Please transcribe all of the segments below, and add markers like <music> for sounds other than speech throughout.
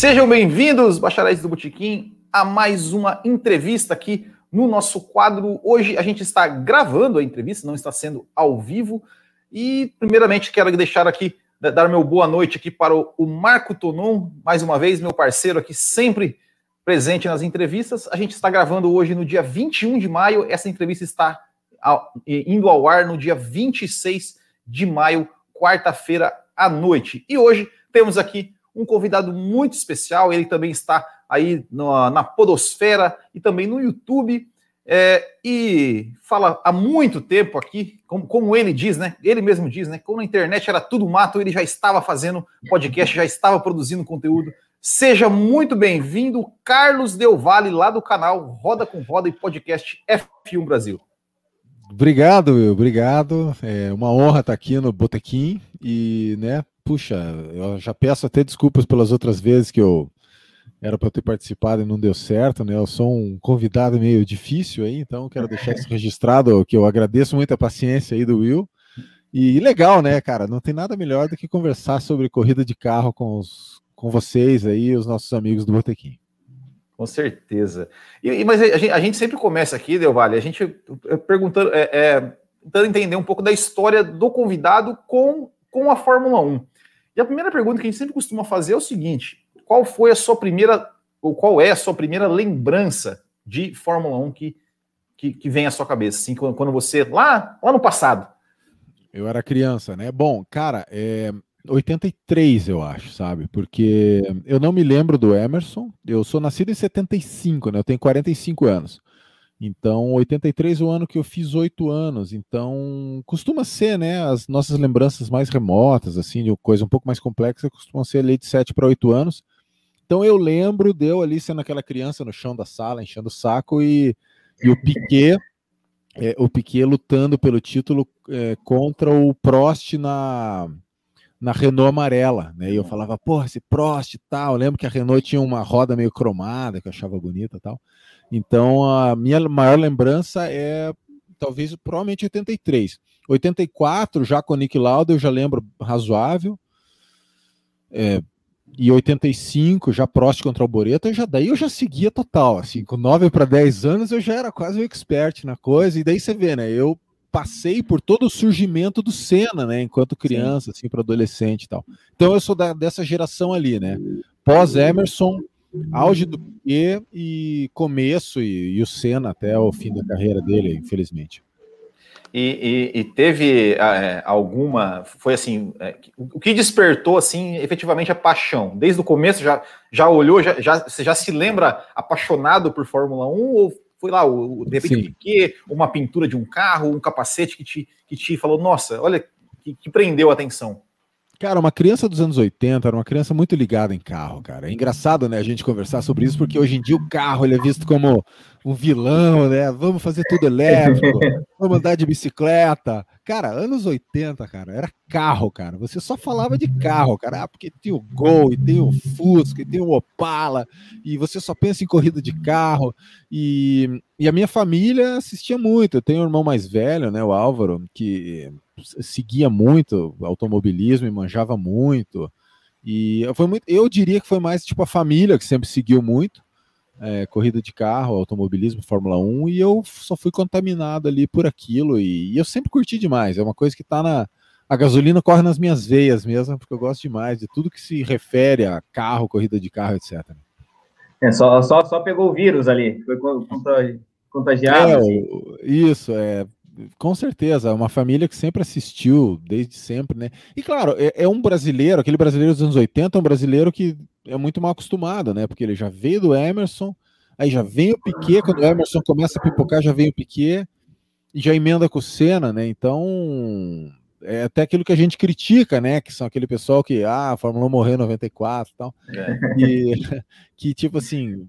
Sejam bem-vindos, bacharéis do Botequim, a mais uma entrevista aqui no nosso quadro. Hoje a gente está gravando a entrevista, não está sendo ao vivo. E, primeiramente, quero deixar aqui, dar meu boa noite aqui para o Marco Tonon, mais uma vez, meu parceiro aqui, sempre presente nas entrevistas. A gente está gravando hoje no dia 21 de maio, essa entrevista está indo ao ar no dia 26 de maio, quarta-feira à noite. E hoje temos aqui um convidado muito especial, ele também está aí na, na Podosfera e também no YouTube. É, e fala há muito tempo aqui, como, como, ele diz, né? Ele mesmo diz, né? Como a internet era tudo mato, ele já estava fazendo podcast, já estava produzindo conteúdo. Seja muito bem-vindo, Carlos Del Valle, lá do canal Roda com Roda e podcast F1 Brasil. Obrigado, Will, obrigado. É uma honra estar aqui no Botequim e, né, puxa, eu já peço até desculpas pelas outras vezes que eu era para ter participado e não deu certo, né? Eu sou um convidado meio difícil aí, então quero deixar isso <laughs> registrado, que eu agradeço muito a paciência aí do Will. E legal, né, cara? Não tem nada melhor do que conversar sobre corrida de carro com, os, com vocês aí, os nossos amigos do Botequim. Com certeza. E, mas a gente, a gente, sempre começa aqui, Del Vale, a gente perguntando, é, é, tentando entender um pouco da história do convidado com, com a Fórmula 1. E a primeira pergunta que a gente sempre costuma fazer é o seguinte: qual foi a sua primeira, ou qual é a sua primeira lembrança de Fórmula 1 que, que, que vem à sua cabeça? Assim, quando, você, lá, lá no passado. Eu era criança, né? Bom, cara, é 83, eu acho, sabe? Porque eu não me lembro do Emerson. Eu sou nascido em 75, né? Eu tenho 45 anos. Então, 83 é o ano que eu fiz oito anos. Então, costuma ser, né? As nossas lembranças mais remotas, assim, de coisa um pouco mais complexa, costumam ser ali de 7 para 8 anos. Então, eu lembro de eu ali sendo aquela criança no chão da sala, enchendo o saco, e, e o Piquet, é, o Piquet lutando pelo título é, contra o Prost na, na Renault amarela, né? E eu falava, porra, esse Prost e tal. Eu lembro que a Renault tinha uma roda meio cromada, que eu achava bonita e tal. Então, a minha maior lembrança é talvez provavelmente 83. 84, já com o Nick Lauda, eu já lembro razoável. É, e 85, já Prost contra o Boreta, já daí eu já seguia total, assim, com 9 para 10 anos eu já era quase um expert na coisa, e daí você vê, né, eu passei por todo o surgimento do Senna, né, enquanto criança, Sim. assim, para adolescente e tal. Então eu sou da, dessa geração ali, né, pós Emerson, auge do Piquet e começo e, e, o Senna até o fim da carreira dele, infelizmente. E, e, e teve é, alguma, foi assim, é, o que despertou assim efetivamente a paixão? Desde o começo já, já olhou, já, já, você já se lembra apaixonado por Fórmula 1 ou foi lá, o, de repente, o Piquet, uma pintura de um carro, um capacete que te, que te falou, nossa, olha, que, que prendeu a atenção? Cara, uma criança dos anos 80 era uma criança muito ligada em carro, cara. É engraçado, né, a gente conversar sobre isso, porque hoje em dia o carro ele é visto como um vilão, né? Vamos fazer tudo elétrico, <laughs> vamos andar de bicicleta. Cara, anos 80, cara, era carro, cara. Você só falava de carro, cara. Ah, porque tem o Gol, e tem o Fusca, e tem o Opala, e você só pensa em corrida de carro. E, e a minha família assistia muito. Eu tenho um irmão mais velho, né, o Álvaro, que seguia muito automobilismo e manjava muito. E foi muito, eu diria que foi mais tipo a família que sempre seguiu muito. É, corrida de carro, automobilismo, Fórmula 1, e eu só fui contaminado ali por aquilo, e, e eu sempre curti demais. É uma coisa que tá na. A gasolina corre nas minhas veias mesmo, porque eu gosto demais de tudo que se refere a carro, corrida de carro, etc. É, só, só, só pegou o vírus ali, foi contagiado. É, assim. Isso, é com certeza, uma família que sempre assistiu, desde sempre, né? E claro, é, é, um brasileiro, aquele brasileiro dos anos 80, um brasileiro que é muito mal acostumado, né? Porque ele já veio do Emerson, aí já vem o Piquet, quando o Emerson começa a pipocar, já vem o Piquet, e já emenda com o Senna, né? Então, é até aquilo que a gente critica, né? Que são aquele pessoal que, ah, a Fórmula 1 morreu em 94 e tal. É. E <laughs> que, tipo assim,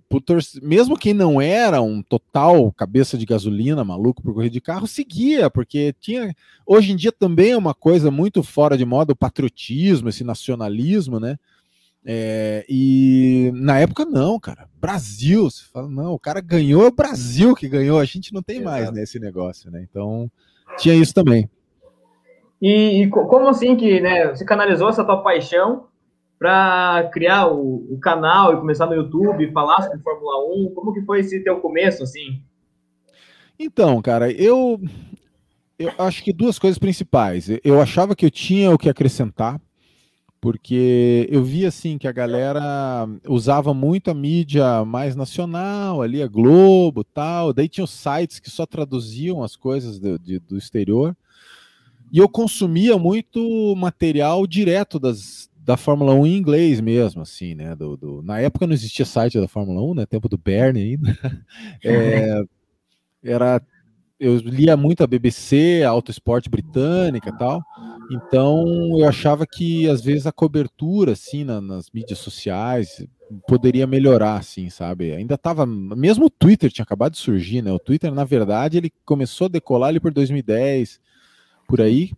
mesmo quem não era um total cabeça de gasolina, maluco por correr de carro, seguia, porque tinha. Hoje em dia também é uma coisa muito fora de moda o patriotismo, esse nacionalismo, né? É, e na época não, cara. Brasil, você fala, não, o cara ganhou, é o Brasil que ganhou, a gente não tem mais nesse né, negócio, né? Então tinha isso também. E, e, como assim que né, você canalizou essa tua paixão para criar o, o, canal e começar no YouTube, falar sobre Fórmula 1? Como que foi esse teu começo, assim? Então, cara, eu, eu acho que duas coisas principais. Eu achava que eu tinha o que acrescentar, porque eu vi assim que a galera usava muito a mídia mais nacional, ali a Globo, tal. Daí tinha os sites que só traduziam as coisas do, de, do exterior. E eu consumia muito material direto das, da Fórmula 1 em inglês mesmo, assim, né? Do, do, na época não existia site da Fórmula 1, né? Tempo do Bernie ainda. <laughs> É, era eu lia muito a BBC, a Auto Esporte britânica e tal. Então eu achava que às vezes a cobertura assim na, nas mídias sociais poderia melhorar, assim, sabe? Ainda estava, mesmo o Twitter tinha acabado de surgir, né? O Twitter, na verdade, ele começou a decolar ali por 2010, por aí.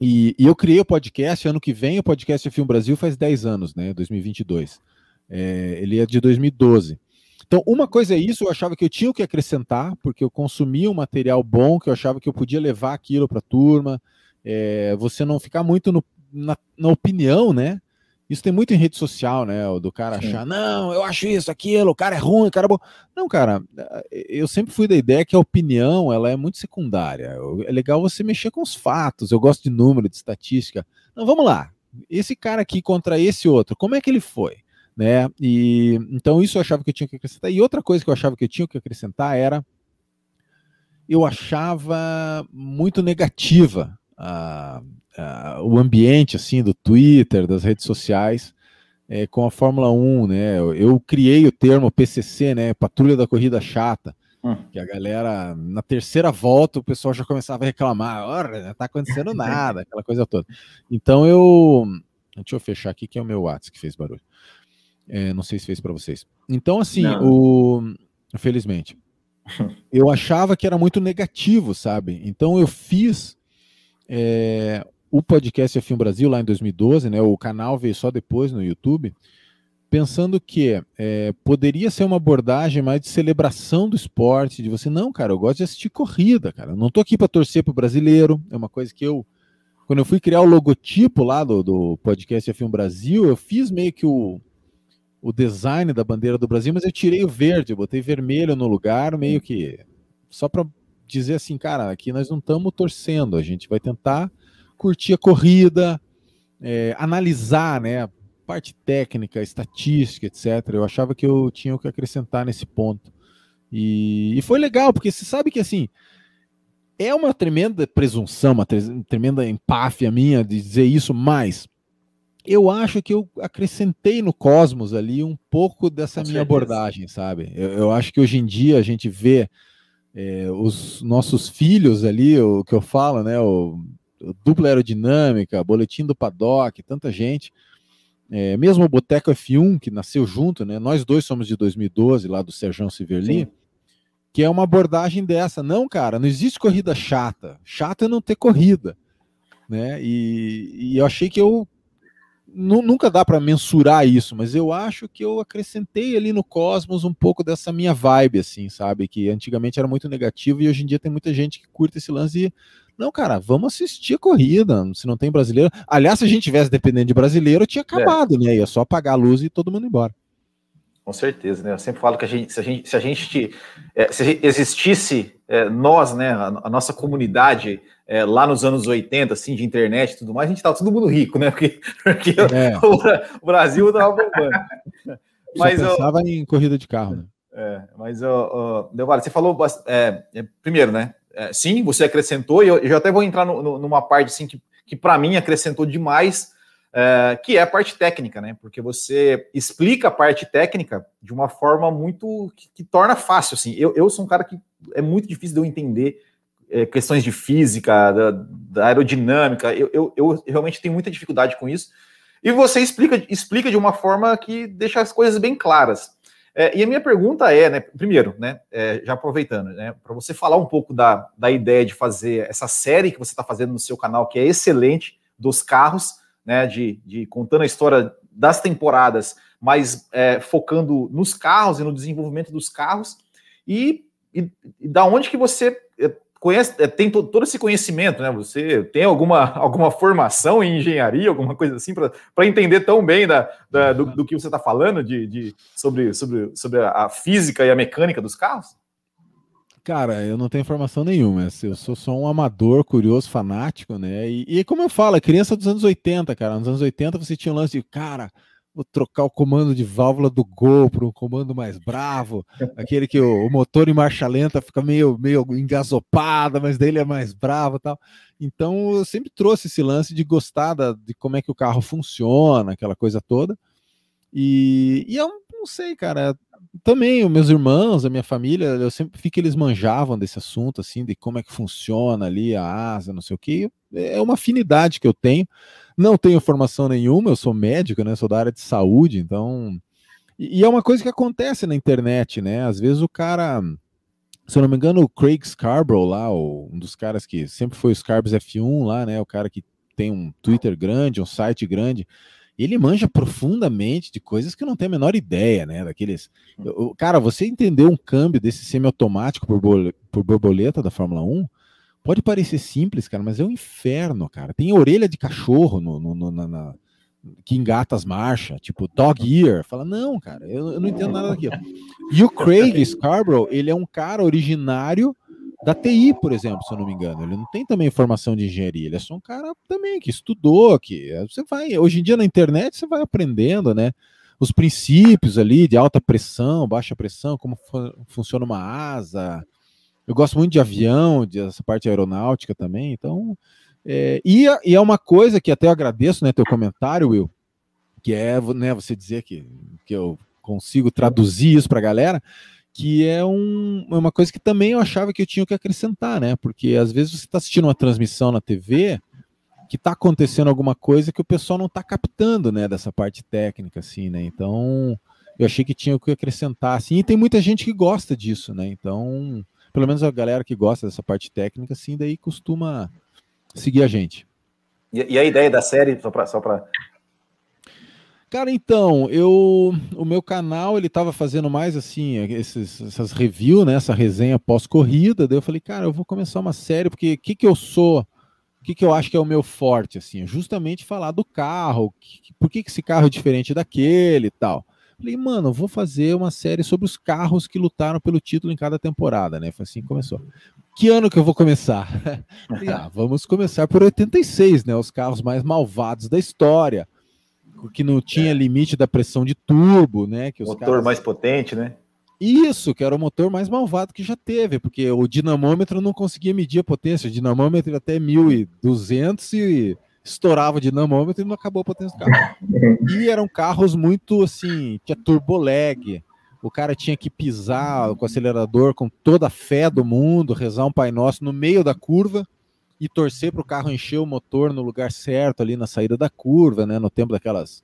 E, e eu criei o podcast, ano que vem o podcast Filme Brasil faz 10 anos, né? 2022. É, ele é de 2012. Então, uma coisa é isso, eu achava que eu tinha o que acrescentar, porque eu consumia um material bom, que eu achava que eu podia levar aquilo para a turma. É, você não ficar muito no, na, na, opinião, né? Isso tem muito em rede social, né? Do cara Sim. achar, não, eu acho isso, aquilo, o cara é ruim, o cara é bom. Não, cara, eu sempre fui da ideia que a opinião ela é muito secundária. É legal você mexer com os fatos. Eu gosto de número, de estatística. Não, vamos lá. Esse cara aqui contra esse outro, como é que ele foi? né? E então isso eu achava que eu tinha que acrescentar. E outra coisa que eu achava que eu tinha que acrescentar era eu achava muito negativa a, a, o ambiente assim do Twitter, das redes sociais. É, com a Fórmula 1, né? Eu, eu, criei o termo PCC, né? Patrulha da Corrida Chata, hum. que a galera, na terceira volta, o pessoal já começava a reclamar, olha, não tá acontecendo <laughs> nada, aquela coisa toda. Então eu. Deixa eu fechar aqui, que é o meu WhatsApp que fez barulho. É, não sei se fez para vocês. Então, assim, não. o. Felizmente. <laughs> eu achava que era muito negativo, sabe? Então eu fiz é, o podcast F1 Brasil lá em 2012, né? O canal veio só depois no YouTube, pensando que é, poderia ser uma abordagem mais de celebração do esporte, de você, não, cara, eu gosto de assistir corrida, cara. Eu não tô aqui para torcer pro brasileiro, é uma coisa que eu. Quando eu fui criar o logotipo lá do, do podcast F1 Brasil, eu fiz meio que o, o design da bandeira do Brasil, mas eu tirei o verde, botei vermelho no lugar, meio que só para dizer assim, cara, aqui nós não estamos torcendo, a gente vai tentar curtir a corrida, é, analisar, né, parte técnica, estatística, etc. Eu achava que eu tinha o que acrescentar nesse ponto. E, e foi legal, porque você sabe que assim é uma tremenda presunção, uma tremenda empáfia minha de dizer isso, mas eu acho que eu acrescentei no Cosmos ali um pouco dessa Com minha certeza. abordagem, sabe? Eu, eu, acho que hoje em dia a gente vê é, os nossos filhos ali, o que eu falo, né? O dupla aerodinâmica, boletim do paddock, tanta gente. É, mesmo o Boteco F1, que nasceu junto, né? Nós dois somos de 2012, lá do Serjão Siverli, que é uma abordagem dessa. Não, cara, não existe corrida chata. Chata é não ter corrida. Né? E, e eu achei que eu nunca dá para mensurar isso, mas eu acho que eu acrescentei ali no Cosmos um pouco dessa minha vibe, assim, sabe? Que antigamente era muito negativo e hoje em dia tem muita gente que curta esse lance e. Não, cara, vamos assistir a corrida. Se não tem brasileiro. Aliás, se a gente tivesse dependendo de brasileiro, tinha é. acabado, é. né? Ia só apagar a luz e todo mundo embora. Com certeza, né? Eu sempre falo que a gente, se a gente, se a gente é, se existisse é, nós, né, a, a nossa comunidade é, lá nos anos 80, assim, de internet e tudo mais, a gente tava todo mundo rico, né? Porque, porque é. o, o, Brasil tava bombando. Mas Só pensava eu, em corrida de carro, né? É, mas, uh, você falou, primeiro, né? É, sim, você acrescentou, e eu, eu até vou entrar no, no, numa parte, assim, que, que para mim acrescentou demais, é, que é a parte técnica, né? Porque você explica a parte técnica de uma forma muito que, que torna fácil. Assim, eu, eu sou um cara que é muito difícil de eu entender é, questões de física, da, da aerodinâmica. Eu, eu, eu, realmente tenho muita dificuldade com isso. E você explica, explica de uma forma que deixa as coisas bem claras. É, e a minha pergunta é, né, primeiro, né, é, já aproveitando, né, para você falar um pouco da, da ideia de fazer essa série que você está fazendo no seu canal, que é excelente, dos carros né, de, de contando a história das temporadas, mas é, focando nos carros e no desenvolvimento dos carros, e, e, e, da onde que você, conhece, é, tem todo, todo esse conhecimento, né? Você tem alguma, <laughs> alguma formação em engenharia, alguma coisa assim, para entender tão bem da, da do, do, que você está falando de, de, sobre, sobre, sobre a física e a mecânica dos carros? Cara, eu não tenho formação nenhuma. Eu sou só um amador, curioso, fanático, né? E, e como eu falo, é criança dos anos 80, cara. Nos anos 80 você tinha um lance de, cara, vou trocar o comando de válvula do Gol para um comando mais bravo, aquele que o, o, motor em marcha lenta fica meio, meio engasopada, mas dele é mais bravo tal. Então eu sempre trouxe esse lance de gostar da, de como é que o carro funciona, aquela coisa toda. E, e eu não sei, cara, também os meus irmãos, a minha família, eu sempre vi que eles manjavam desse assunto, assim, de como é que funciona ali a asa, não sei o que. É uma afinidade que eu tenho. Não tenho formação nenhuma, eu sou médico, né? Sou da área de saúde, então. E, e é uma coisa que acontece na internet, né? Às vezes o cara. Se eu não me engano, o Craig Scarborough lá, um dos caras que sempre foi o Scarbs F1 lá, né? O cara que tem um Twitter grande, um site grande ele manja profundamente de coisas que eu não tenho a menor ideia, né? Daqueles. Cara, você entender um câmbio desse semiautomático por, por borboleta da Fórmula 1 pode parecer simples, cara, mas é um inferno, cara. Tem orelha de cachorro no, no, no na, na, que engata as marchas, tipo dog ear. Fala, não, cara, eu, eu não entendo nada daquilo. <laughs> E o Craig Scarborough, ele é um cara originário da TI, por exemplo, se eu não me engano. Ele não tem também formação de engenharia, ele é só um cara também que estudou, que eh, você vai, hoje em dia na internet você vai aprendendo, né? Os princípios ali de alta pressão, baixa pressão, como funciona uma asa. Eu gosto muito de avião, dessa parte aeronáutica também, então. É, e, e, é uma coisa que até eu agradeço, né, teu comentário, Will, que é né, você dizer que, que eu consigo traduzir isso para a galera que é, um, é uma coisa que também eu achava que eu tinha que acrescentar, né? Porque às vezes você está assistindo uma transmissão na TV que está acontecendo alguma coisa que o pessoal não está captando, né? Dessa parte técnica, assim, né? Então eu achei que tinha que acrescentar, assim, e tem muita gente que gosta disso, né? Então, pelo menos a galera que gosta dessa parte técnica, assim, daí costuma seguir a gente. E, e a ideia da série, só para Cara, então, eu o meu canal ele tava fazendo mais assim, esses, essas reviews, né, essa resenha pós-corrida, daí eu falei, cara, eu vou começar uma série, porque o que que eu sou, o que que eu acho que é o meu forte, assim, é justamente falar do carro, que, por que que esse carro é diferente daquele e tal. Falei, mano, vou fazer uma série sobre os carros que lutaram pelo título em cada temporada, né? Foi assim que começou. Que ano que eu vou começar? <laughs> Ah, vamos começar por 86, né? Os carros mais malvados da história que não tinha é. limite da pressão de turbo, né? Que os motor caras... mais potente, né? Isso, que era o motor mais malvado que já teve, porque o dinamômetro não conseguia medir a potência. O dinamômetro até 1200 e estourava o dinamômetro e não acabou a potência do carro. <laughs> E eram carros muito assim, tinha turbo lag. O cara tinha que pisar com o acelerador com toda a fé do mundo, rezar um Pai Nosso no meio da curva e torcer para o carro encher o motor no lugar certo ali na saída da curva, né, no tempo daquelas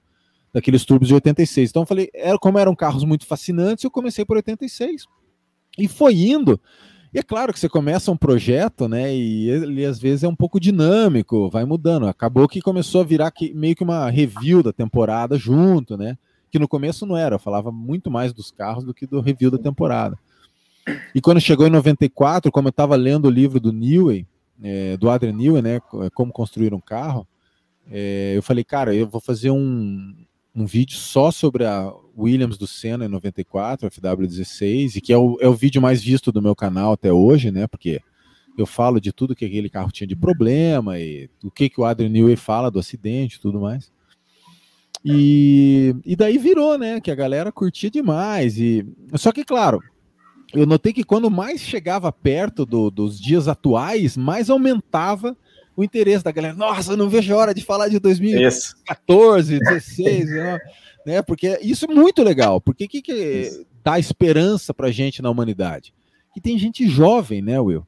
daqueles turbos de 86. Então eu falei, era como eram carros muito fascinantes, eu comecei por 86. E foi indo. E é claro que você começa um projeto, né, e ele às vezes é um pouco dinâmico, vai mudando. Acabou que começou a virar que, meio que uma review da temporada junto, né? Que no começo não era, eu falava muito mais dos carros do que do review da temporada. E quando chegou em 94, como eu estava lendo o livro do Newey, é, do Adrian Newey, né, é, como construir um carro, é, eu falei, cara, eu vou fazer um, um vídeo só sobre a Williams do Senna em 94, FW16, e que é o, é o vídeo mais visto do meu canal até hoje, né, porque eu falo de tudo que aquele carro tinha de problema e o que, que o Adrian Newey fala do acidente e tudo mais. E, e daí virou, né, que a galera curtia demais. E Só que, claro, eu notei que quando mais chegava perto do, dos dias atuais, mais aumentava o interesse da galera. Nossa, não vejo a hora de falar de 2014, 2016, <laughs> né? Porque isso é muito legal. Porque o que, que dá esperança pra gente na humanidade? Que tem gente jovem, né, Will?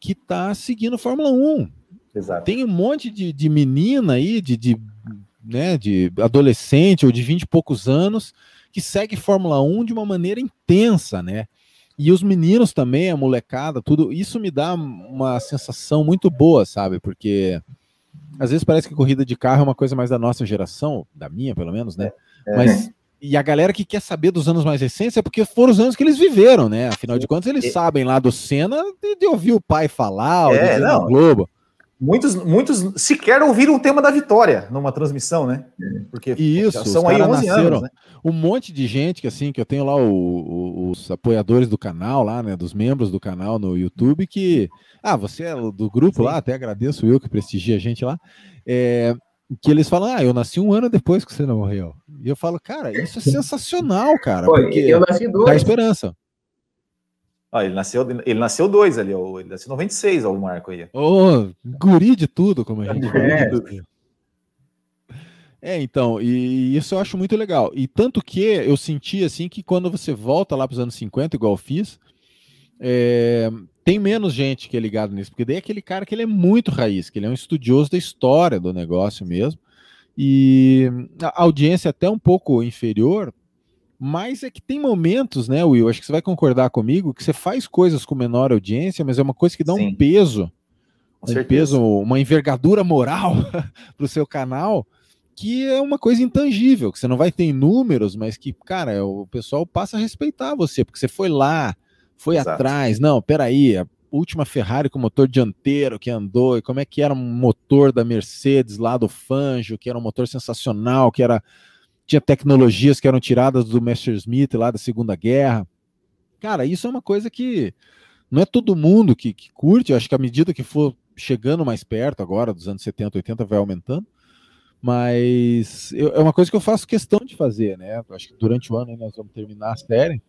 Que tá seguindo Fórmula 1. Exato. Tem um monte de, de menina aí, de, de, né, de adolescente ou de 20 e poucos anos, que segue Fórmula 1 de uma maneira intensa, né? E os meninos também, a molecada, tudo, isso me dá uma sensação muito boa, sabe? Porque às vezes parece que corrida de carro é uma coisa mais da nossa geração, da minha pelo menos, né? É. Mas e a galera que quer saber dos anos mais recentes é porque foram os anos que eles viveram, né? Afinal de contas, eles e... sabem lá do Senna de, de, ouvir o pai falar, é, ou de não. Globo. Muitos, muitos sequer ouviram o tema da vitória numa transmissão, né? Porque Isso, são aí 11 nasceram, anos, né? Um monte de gente que assim, que eu tenho lá o, o, os apoiadores do canal lá, né? Dos membros do canal no YouTube que. Ah, você é do grupo Sim. lá, até agradeço eu que prestigia a gente lá. É, que eles falam, ah, eu nasci um ano depois que você não morreu. E eu falo, cara, isso é sensacional, cara. Pô, porque eu nasci dois. Dá esperança. Ah, ele nasceu, ele nasceu dois ali, ele nasceu 96, ó, o Marco aí. Ô, oh, guri de tudo, como a gente é. É, então, e isso eu acho muito legal. E tanto que eu senti assim que quando você volta lá para os anos 50, igual eu fiz, é, tem menos gente que é ligado nisso, porque daí é aquele cara que ele é muito raiz, que ele é um estudioso da história do negócio mesmo. E a audiência é até um pouco inferior, mas é que tem momentos, né, Will? Acho que você vai concordar comigo que você faz coisas com menor audiência, mas é uma coisa que dá Sim. um peso, com um certeza. peso, uma envergadura moral <laughs> para o seu canal, que é uma coisa intangível, que você não vai ter em números, mas que, cara, o pessoal passa a respeitar você, porque você foi lá, foi Exato. atrás. Não, peraí, a última Ferrari com motor dianteiro que andou, e como é que era um motor da Mercedes lá do Fangio, que era um motor sensacional, que era tinha tecnologias que eram tiradas do Messerschmitt lá da Segunda Guerra. Cara, isso é uma coisa que não é todo mundo que, que curte. Eu acho que à medida que for chegando mais perto agora, dos anos 70, 80, vai aumentando. Mas eu, é uma coisa que eu faço questão de fazer, né? Eu acho que durante o ano nós vamos terminar a série.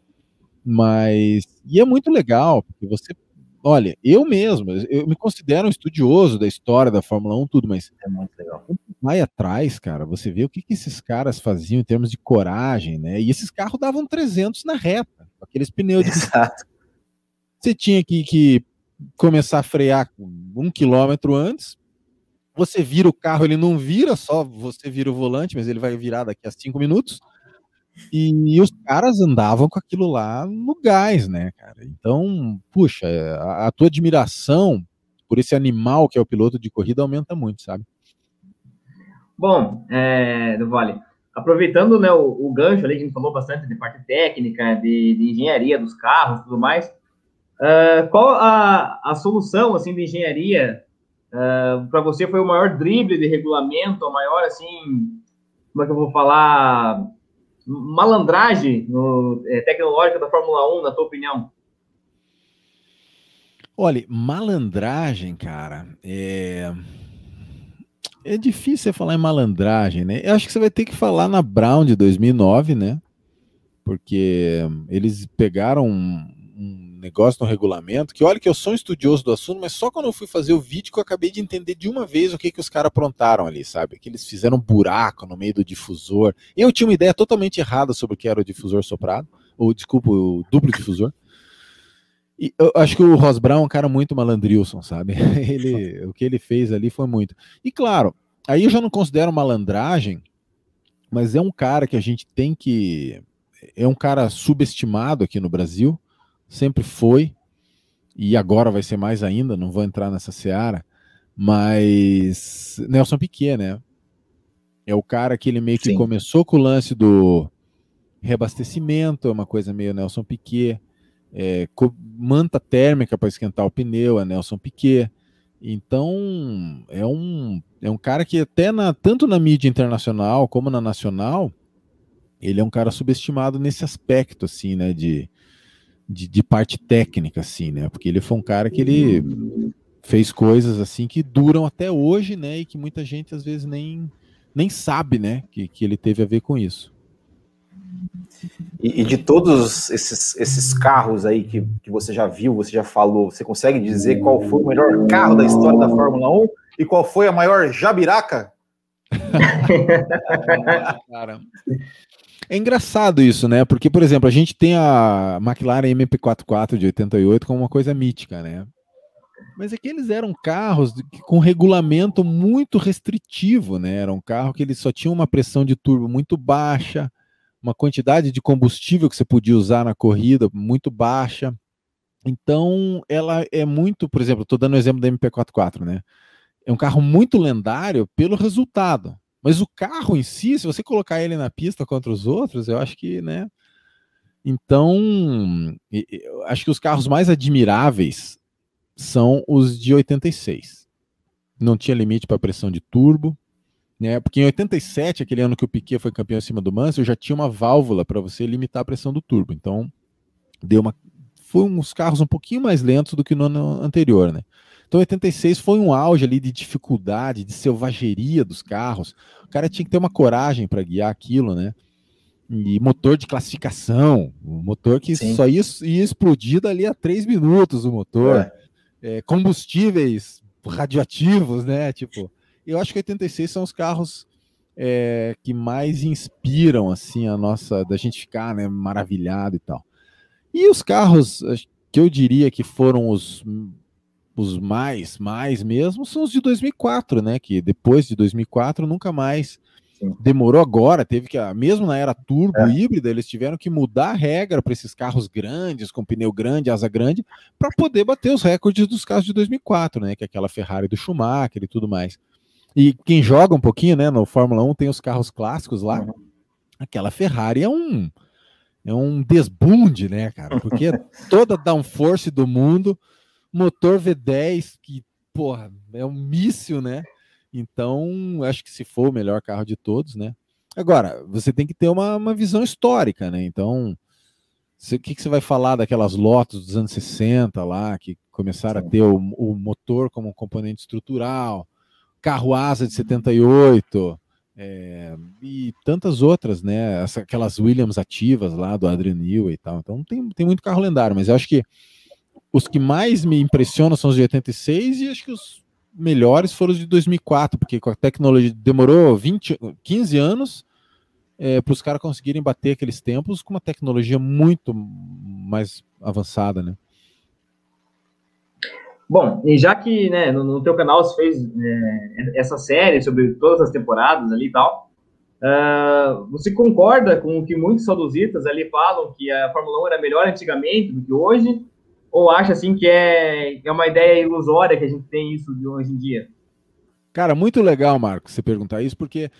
Mas. E é muito legal, porque você Olha, eu mesmo, eu me considero um estudioso da história da Fórmula 1, tudo, mas é muito legal. Vai atrás, cara, você vê o que, que esses caras faziam em termos de coragem, né? E esses carros davam 300 na reta, aqueles pneus de. Exato. Você tinha que, que começar a frear um quilômetro antes. Você vira o carro, ele não vira só, você vira o volante, mas ele vai virar daqui a cinco minutos. E os caras andavam com aquilo lá no gás, né, cara? Então, puxa, a, a tua admiração por esse animal que é o piloto de corrida aumenta muito, sabe? Bom, é, do Vale, aproveitando né, o, o, gancho ali, a gente falou bastante de parte técnica, de, de engenharia dos carros e tudo mais, uh, qual a, a solução, assim, de engenharia uh, para você foi o maior drible de regulamento, o maior, assim, como é que eu vou falar, malandragem no, é, tecnológica da Fórmula 1, na tua opinião? Olha, malandragem, cara, é... é difícil você falar em malandragem, né? Eu acho que você vai ter que falar na Brown de 2009, né? Porque eles pegaram negócio no regulamento, que olha que eu sou um estudioso do assunto, mas só quando eu fui fazer o vídeo que eu acabei de entender de uma vez o que, que os caras aprontaram ali, sabe? Que eles fizeram um buraco no meio do difusor. Eu tinha uma ideia totalmente errada sobre o que era o difusor soprado, ou desculpa, o duplo difusor. E eu acho que o Ross Brown é um cara muito malandrilson, sabe? <laughs> Ele, o que ele fez ali foi muito. E claro, aí eu já não considero malandragem, mas é um cara que a gente tem que. É um cara subestimado aqui no Brasil sempre foi, e agora vai ser mais ainda, não vou entrar nessa seara, mas Nelson Piquet, né? É o cara que ele meio que Sim. começou com o lance do reabastecimento, é uma coisa meio Nelson Piquet, é, manta térmica para esquentar o pneu, é Nelson Piquet. Então, é um, é um cara que até na, tanto na mídia internacional como na nacional, ele é um cara subestimado nesse aspecto, assim, né, de, de, de, parte técnica, assim, né? Porque ele foi um cara que ele fez coisas assim que duram até hoje, né? E que muita gente às vezes nem, nem sabe, né? Que, que ele teve a ver com isso. E, e de todos esses, esses carros aí que, que você já viu, você já falou, você consegue dizer qual foi o melhor carro da história da Fórmula 1 e qual foi a maior jabiraca? <laughs> Cara, é engraçado isso, né? Porque, por exemplo, a gente tem a McLaren MP44 de 88 como uma coisa mítica, né? Mas é que eles eram carros com regulamento muito restritivo, né? Era um carro que eles só tinham uma pressão de turbo muito baixa, uma quantidade de combustível que você podia usar na corrida muito baixa. Então, ela é muito, por exemplo, estou dando o exemplo da MP44, né? É um carro muito lendário pelo resultado Mas o carro em si, se você colocar ele na pista contra os outros, eu acho que, né? Então, acho que os carros mais admiráveis são os de 86. Não tinha limite para pressão de turbo, né? Porque em 87, aquele ano que o Piquet foi campeão acima do Mansell, já tinha uma válvula para você limitar a pressão do turbo. Então, deu uma foi uns carros um pouquinho mais lentos do que no ano anterior, né? Então, 86 foi um auge ali de dificuldade, de selvageria dos carros. O cara tinha que ter uma coragem para guiar aquilo, né? E motor de classificação, um motor que Sim. só ia, ia explodir dali a três minutos o motor. É. É, combustíveis radioativos, né? Tipo, eu acho que 86 são os carros é, que mais inspiram assim a nossa da gente ficar né, maravilhado e tal. E os carros que eu diria que foram os, os mais, mais mesmo, são os de 2004, né? Que depois de 2004 nunca mais Sim. demorou agora, teve que, mesmo na era turbo é. híbrida, eles tiveram que mudar a regra para esses carros grandes, com pneu grande, asa grande, para poder bater os recordes dos carros de 2004, né? Que é aquela Ferrari do Schumacher e tudo mais. E quem joga um pouquinho, né, no Fórmula 1 tem os carros clássicos lá. Uhum. Aquela Ferrari é um é um desbunde, né, cara? Porque é toda downforce do mundo, motor V10 que, porra, é um míssil, né? Então, acho que se for o melhor carro de todos, né? Agora, você tem que ter uma, uma visão histórica, né? Então, o que, que, você vai falar daquelas Lotus dos anos 60 lá, que começaram Sim. a ter o, o motor como um componente estrutural, carro asa de 78, é, e tantas outras, né? Essa, aquelas Williams ativas lá do Adrian Newey e tal. Então tem, tem muito carro lendário, mas eu acho que os que mais me impressionam são os de 86 e acho que os melhores foram os de 2004, porque com a tecnologia demorou 20, 15 anos é, para os caras conseguirem bater aqueles tempos com uma tecnologia muito mais avançada, né? Bom, e já que né, no, no teu canal você fez é, essa série sobre todas as temporadas ali e tal, uh, você concorda com o que muitos saudosistas ali falam que a Fórmula 1 era melhor antigamente do que hoje? Ou acha assim que é, é uma ideia ilusória que a gente tem isso de hoje em dia? Cara, muito legal, Marcos, você perguntar isso, porque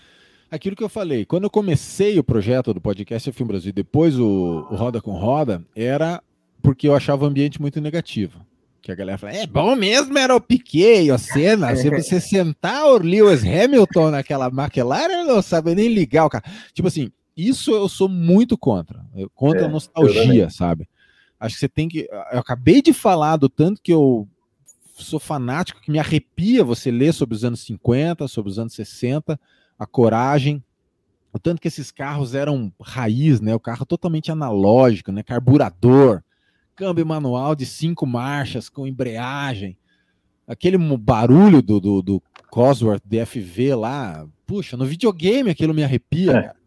aquilo que eu falei, quando eu comecei o projeto do podcast Filme Brasil, depois o, o Roda com Roda, era porque eu achava o ambiente muito negativo. Que a galera fala, é bom mesmo era o Piquet, o Senna. Se <laughs> você sentar o Lewis Hamilton naquela McLaren, não sabe nem ligar o cara. Tipo assim, isso eu sou muito contra. Contra é, a nostalgia, sabe? Acho que você tem que. Eu acabei de falar do tanto que eu sou fanático, que me arrepia você ler sobre os anos 50, sobre os anos 60, a coragem, o tanto que esses carros eram raiz, né? O carro totalmente analógico, né? Carburador, câmbio manual de cinco marchas com embreagem, aquele barulho do, do, do Cosworth DFV lá, puxa, no videogame aquilo me arrepia, é.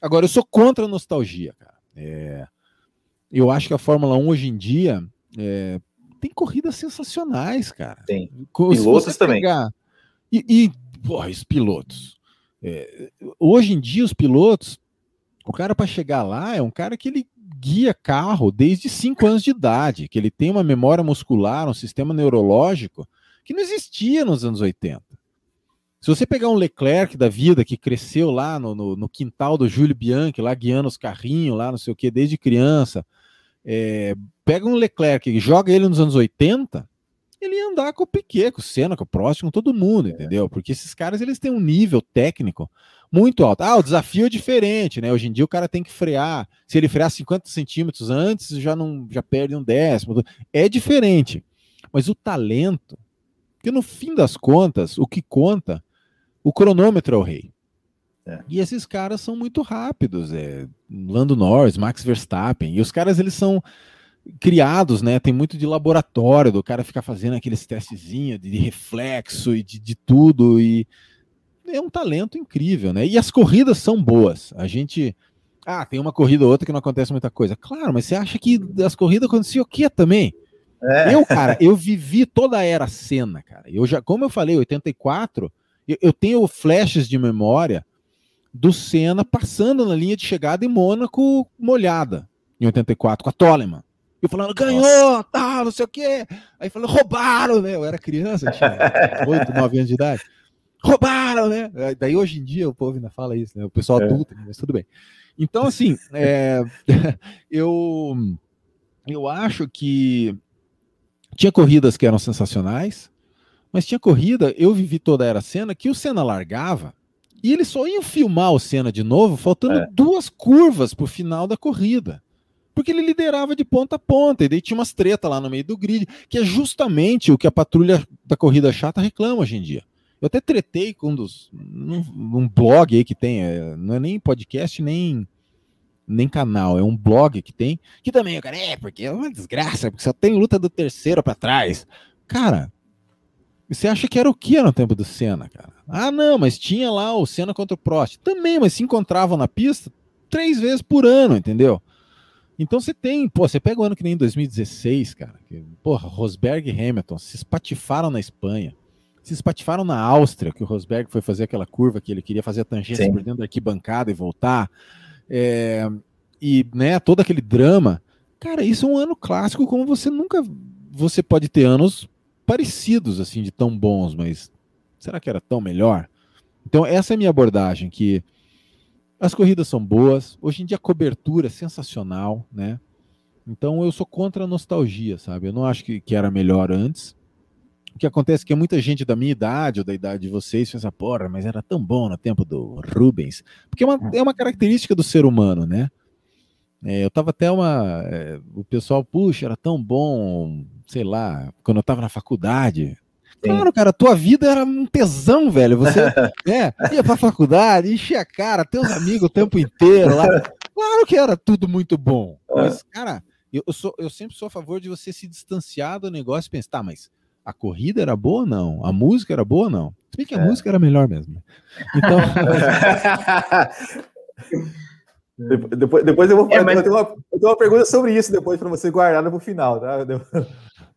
Agora, eu sou contra a nostalgia, cara. É, eu acho que a Fórmula 1 hoje em dia é, tem corridas sensacionais, cara. Tem. Pilotos também. E, e porra, os pilotos. É, hoje em dia, os pilotos, o cara para chegar lá é um cara que ele guia carro desde 5 anos de idade, que ele tem uma memória muscular, um sistema neurológico que não existia nos anos 80. Se você pegar um Leclerc da vida que cresceu lá no, no, no quintal do Júlio Bianchi, lá guiando os carrinhos, lá não sei o que, desde criança, é, pega um Leclerc e joga ele nos anos 80, ele ia andar com o Piquet, com o Senna, com o Prost, com todo mundo, entendeu? Porque esses caras eles têm um nível técnico muito alto. Ah, o desafio é diferente, né? Hoje em dia o cara tem que frear. Se ele frear 50 centímetros antes, já não já perde um décimo. É diferente. Mas o talento, que no fim das contas, o que conta, o cronômetro é o rei. É. E esses caras são muito rápidos, é Lando Norris, Max Verstappen, e os caras eles são criados, né? Tem muito de laboratório, do cara ficar fazendo aqueles testezinhos de reflexo e de, de tudo e é um talento incrível, né? E as corridas são boas. A gente. Ah, tem uma corrida ou outra que não acontece muita coisa. Claro, mas você acha que as corridas aconteciam o quê também? É. Eu, cara, eu vivi toda a era cena, cara. Eu já, como eu falei, 84, eu, eu tenho flashes de memória do Senna passando na linha de chegada em Mônaco molhada, em 84, com a Toleman. Eu falando, ganhou, tá, não sei o quê. Aí falando, roubaram, né? Eu era criança, tinha <laughs> 8, 9 anos de idade roubaram, né? Daí hoje em dia o povo ainda fala isso, né? O pessoal é. adulto, mas tudo bem. Então, assim, é, <laughs> eu, eu acho que tinha corridas que eram sensacionais, mas tinha corrida, eu vivi toda a era cena, que o Senna largava e eles só iam filmar o Senna de novo, faltando é. duas curvas pro final da corrida. Porque ele liderava de ponta a ponta, e daí tinha umas treta lá no meio do grid, que é justamente o que a patrulha da corrida chata reclama hoje em dia. Eu até tretei com um dos. num, blog aí que tem, é, não é nem podcast, nem, nem canal, é um blog que tem, que também, cara, é, porque é uma desgraça, porque só tem luta do terceiro para trás. Cara, você acha que era o que no tempo do Senna, cara? Ah, não, mas tinha lá o Senna contra o Prost. Também, mas se encontravam na pista três vezes por ano, entendeu? Então você tem, pô, você pega o ano que nem 2016, cara, que, porra, Rosberg e Hamilton se espatifaram na Espanha, se espatifaram na Áustria, que o Rosberg foi fazer aquela curva que ele queria fazer a tangência Sim. por dentro da arquibancada e voltar, é, e, né, todo aquele drama. Cara, isso é um ano clássico como você nunca, você pode ter anos parecidos, assim, de tão bons, mas será que era tão melhor? Então, essa é a minha abordagem, que as corridas são boas, hoje em dia a cobertura é sensacional, né? Então eu sou contra a nostalgia, sabe? Eu não acho que, que era melhor antes. O que acontece é que muita gente da minha idade ou da idade de vocês pensa, porra, mas era tão bom no tempo do Rubens. Porque é uma, é uma característica do ser humano, né? É, eu tava até uma. É, o pessoal, puxa, era tão bom, sei lá, quando eu tava na faculdade. Sim. Claro, cara, tua vida era um tesão, velho. Você <laughs> é, ia pra faculdade, enchia a cara, teus amigos o tempo inteiro lá. Claro que era tudo muito bom. É. Mas, cara, eu, sou, eu sempre sou a favor de você se distanciar do negócio e pensar, tá, mas a corrida era boa ou não? A música era boa ou não? Se bem que a é. música era melhor mesmo. Então. <laughs> Depois, depois eu vou é, mas... eu, tenho uma, eu tenho uma pergunta sobre isso depois para você guardar para o final, tá?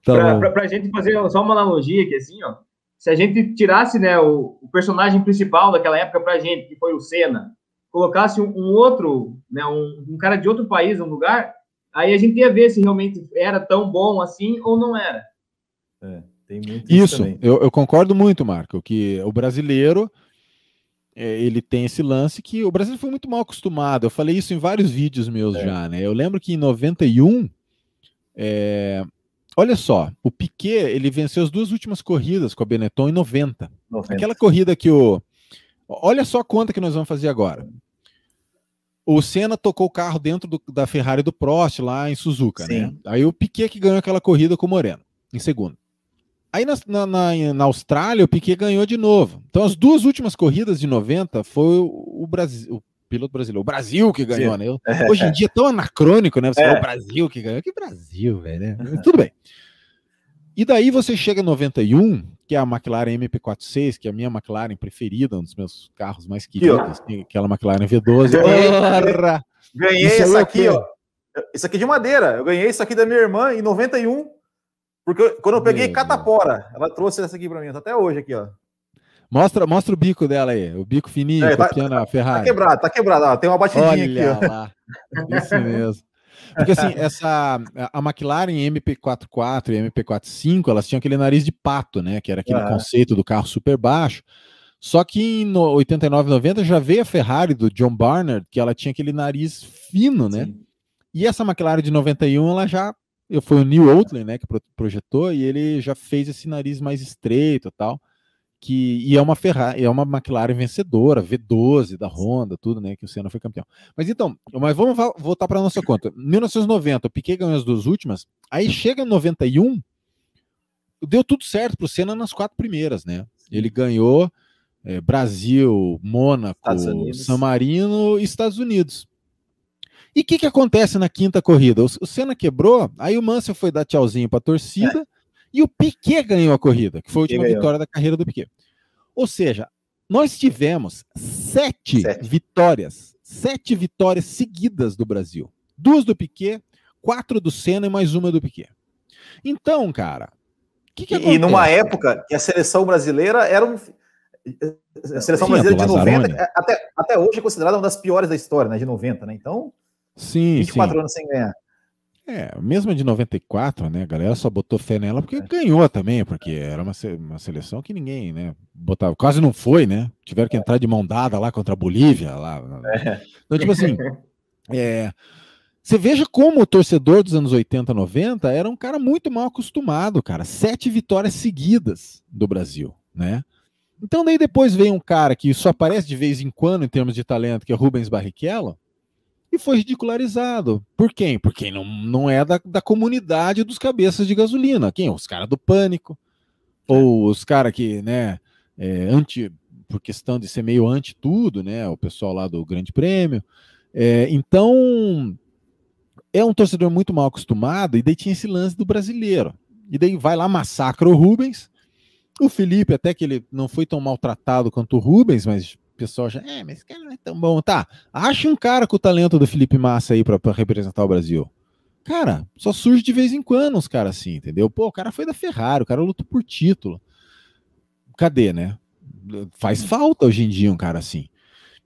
Tá para a gente fazer só uma analogia aqui, assim, ó. Se a gente tirasse né, o, o personagem principal daquela época para a gente, que foi o Senna, colocasse um, um outro, né, um, um, cara de outro país no lugar, aí a gente ia ver se realmente era tão bom assim ou não era. É, isso, isso eu, eu concordo muito, Marco, que o brasileiro é, ele tem esse lance que o Brasil foi muito mal acostumado. Eu falei isso em vários vídeos meus é. já, né? Eu lembro que em 91, é, olha só, o Piquet ele venceu as duas últimas corridas com a Benetton em 90. 90. Aquela corrida que o. Olha só a conta que nós vamos fazer agora. O Senna tocou o carro dentro do, da Ferrari do Prost lá em Suzuka, né? Sim. né? Aí o Piquet que ganhou aquela corrida com o Moreno, em segundo. Aí na, na, na, Austrália, o Piquet ganhou de novo. Então, as duas últimas corridas de 90 foi o, o Brasil, piloto brasileiro, o Brasil que ganhou, Sim. né? Eu, <laughs> hoje em dia é tão anacrônico, né? Você é. fala o Brasil que ganhou. Que Brasil, velho, né? Tudo bem. E daí você chega em 91, que é a McLaren MP46, que é a minha McLaren preferida, um dos meus carros mais queridos, aqui, aquela McLaren V12. Ganhei, ganhei essa aqui, ó. Isso aqui é de madeira. Eu ganhei isso aqui da minha irmã em 91. Porque quando eu peguei Meu catapora, Deus. ela trouxe essa aqui para mim, tá até hoje aqui, ó. Mostra, mostra o bico dela aí, o bico fininho, é, tá, tá, Ferrari. Tá quebrado, tá quebrado, ó, tem uma batidinha Olha aqui, ó. lá. Isso mesmo. Porque assim, essa a McLaren MP44 e MP45, elas tinham aquele nariz de pato, né, que era aquele conceito do carro super baixo. Só que em 89, 90 já veio a Ferrari do John Barnard, que ela tinha aquele nariz fino, né? Sim. E essa McLaren de 91, ela já foi o Neil Oatly, né, que projetou, e ele já fez esse nariz mais estreito tal, que e é uma Ferrari, é uma McLaren vencedora, V12 da Honda, tudo, né, que o Senna foi campeão. Mas então, mas vamos voltar para nossa conta. 1990, o Piquet ganhou as duas últimas, aí chega em 91, deu tudo certo para o Senna nas quatro primeiras, né? Ele ganhou é, Brasil, Mônaco, San Marino e Estados Unidos. E o que, que acontece na quinta corrida? O, o Senna quebrou, aí o Mansell foi dar tchauzinho para a torcida é. E o Piquet ganhou a corrida, que foi a última vitória da carreira do Piquet. Ou seja, nós tivemos sete, sete, vitórias, sete vitórias seguidas do Brasil. Duas do Piquet, quatro do Senna e mais uma do Piquet. Então, cara, que que e, numa época que a seleção brasileira era um. A seleção Sim, brasileira de 90, até, até hoje é considerada uma das piores da história, né? De 90, né? Então, Sim, 24 sim. anos sem ganhar. É, mesmo de 94, né? A galera só botou fé nela porque ganhou também, porque era uma, uma seleção que ninguém, né? Botava, quase não foi, né? Tiveram que entrar de mão dada lá contra a Bolívia. Lá. É. Então, tipo assim, <laughs> é, você veja como o torcedor dos anos 80, 90 era um cara muito mal acostumado, cara. Sete vitórias seguidas do Brasil, né? Então, daí depois vem um cara que só aparece de vez em quando em termos de talento, que é Rubens Barrichello e foi ridicularizado. Por quem? Por quem não, não é da, da comunidade dos cabeças de gasolina. Quem? Os caras do pânico. Ou os caras que, né, é, anti, por questão de ser meio anti tudo, né? O pessoal lá do Grande Prêmio. É, então, é um torcedor muito mal acostumado, e daí tinha esse lance do brasileiro. E daí vai lá, massacra o Rubens. O Felipe, até que ele não foi tão maltratado quanto o Rubens, mas pessoal já, é, mas esse cara não é tão bom. Tá, acha um cara com o talento do Felipe Massa aí para representar o Brasil. Cara, só surge de vez em quando uns caras assim, entendeu? Pô, o cara foi da Ferrari, o cara lutou por título. Cadê, né? Faz falta hoje em dia um cara assim.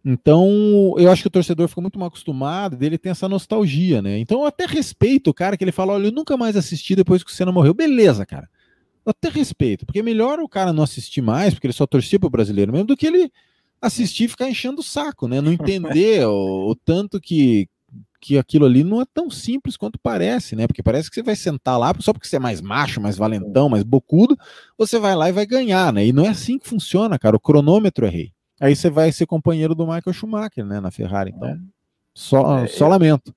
Então, eu acho que o torcedor ficou muito mal acostumado, dele tem essa nostalgia, né? Então, eu até respeito o cara que ele fala: olha, eu nunca mais assisti depois que o Senna morreu. Beleza, cara. Eu até respeito, porque é melhor o cara não assistir mais, porque ele só torcia pro brasileiro mesmo, do que ele assistir e ficar enchendo o saco, né? Não entender o, o, tanto que, que aquilo ali não é tão simples quanto parece, né? Porque parece que você vai sentar lá, só porque você é mais macho, mais valentão, mais bocudo, você vai lá e vai ganhar, né? E não é assim que funciona, cara. O cronômetro é rei. Aí você vai ser companheiro do Michael Schumacher, né? Na Ferrari. Então, é. só, é, só eu, lamento.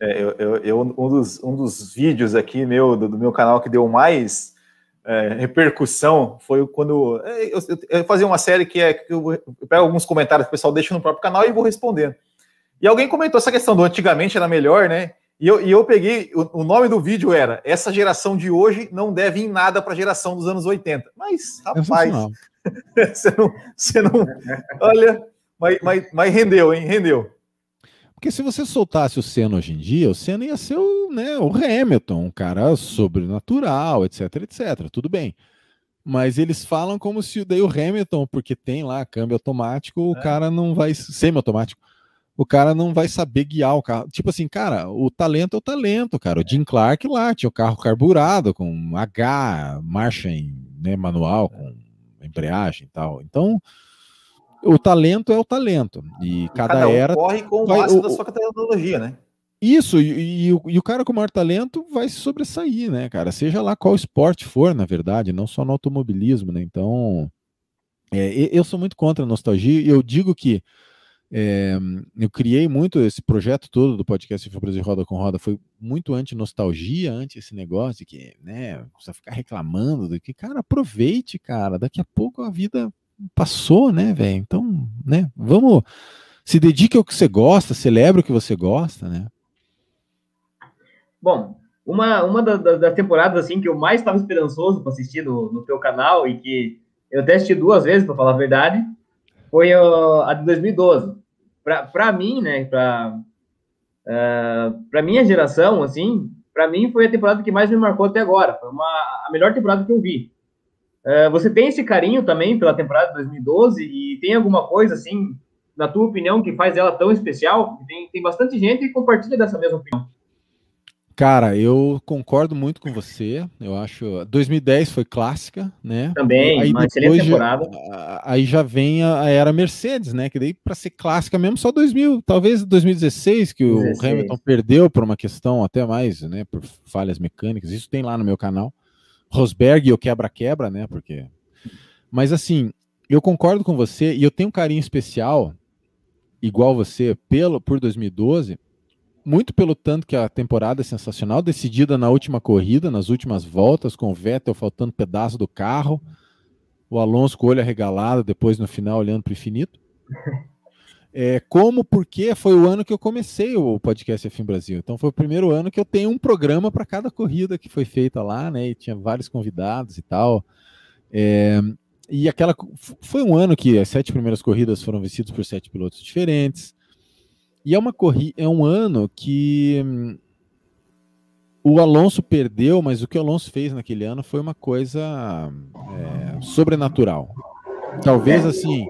É, eu, eu, um, dos, um dos vídeos aqui meu, do, do meu canal que deu mais é, repercussão foi quando é, eu, eu, eu, fazia uma série que é que eu, eu, pego alguns comentários que o pessoal deixa no próprio canal e vou respondendo. E alguém comentou essa questão do antigamente era melhor, né? E eu, e eu peguei, o, o nome do vídeo era Essa geração de hoje não deve em nada para a geração dos anos 80. Mas, rapaz, <laughs> você não, você não. Olha, mas, mas, mas rendeu, hein? Rendeu. Porque se você soltasse o Senna hoje em dia, o Senna ia ser o, né, o Hamilton, um cara sobrenatural, etc, etc. Tudo bem. Mas eles falam como se daí o Hamilton, porque tem lá câmbio automático, o é. cara não vai. Semi-automático. O cara não vai saber guiar o carro. Tipo assim, cara, o talento é o talento, cara. O Jim Clark lá tinha o carro carburado, com H, marcha em né, manual, com embreagem e tal. Então, o talento é o talento. E cada, cada um era. Corre com o vai, máximo o, da sua tecnologia, né? Isso, e, e, e, o cara com maior talento vai se sobressair, né, cara? Seja lá qual esporte for, na verdade, não só no automobilismo, né? Então, é, eu sou muito contra a nostalgia e eu digo que é, eu criei muito esse projeto todo do podcast Foi Brasil Roda com Roda, foi muito anti-nostalgia, anti esse negócio de que, né, precisa ficar reclamando do que, cara, aproveite, cara, daqui a pouco a vida passou, né, velho? Então, né, vamos. Se dedique ao que você gosta, celebre o que você gosta, né? Bom, uma, uma das, das temporadas assim que eu mais estava esperançoso para assistir no, no teu canal e que eu até assisti duas vezes, para falar a verdade, foi a de 2012. Para mim, né, para uh, é, minha geração, assim, para mim foi a temporada que mais me marcou até agora. Foi uma, a melhor temporada que eu vi. Uh, você tem esse carinho também pela temporada de 2012 e tem alguma coisa assim, na tua opinião, que faz ela tão especial? Tem, tem bastante gente que compartilha dessa mesma opinião. Cara, eu concordo muito com você. Eu acho 2010 foi clássica, né? Também, aí uma excelente temporada. aí já vem a, a, era Mercedes, né? Que daí para ser clássica mesmo só 2000, talvez 2016 que 16. o Hamilton perdeu por uma questão até mais, né? Por falhas mecânicas. Isso tem lá no meu canal. Rosberg e o quebra-quebra, né? Porque. Mas assim, eu concordo com você e eu tenho um carinho especial, igual você, pelo por 2012, muito pelo tanto que a temporada é sensacional, decidida na última corrida, nas últimas voltas, com o Vettel faltando pedaço do carro, o Alonso com o olho arregalado, depois no final olhando para o infinito. É, como, porque foi o ano que eu comecei o podcast F1 Brasil. Então foi o primeiro ano que eu tenho um programa para cada corrida que foi feita lá, né? E tinha vários convidados e tal. É, e aquela foi um ano que as sete primeiras corridas foram vencidas por sete pilotos diferentes. E é uma corrida, é um ano que hum, o Alonso perdeu, mas o que o Alonso fez naquele ano foi uma coisa é, sobrenatural. Talvez assim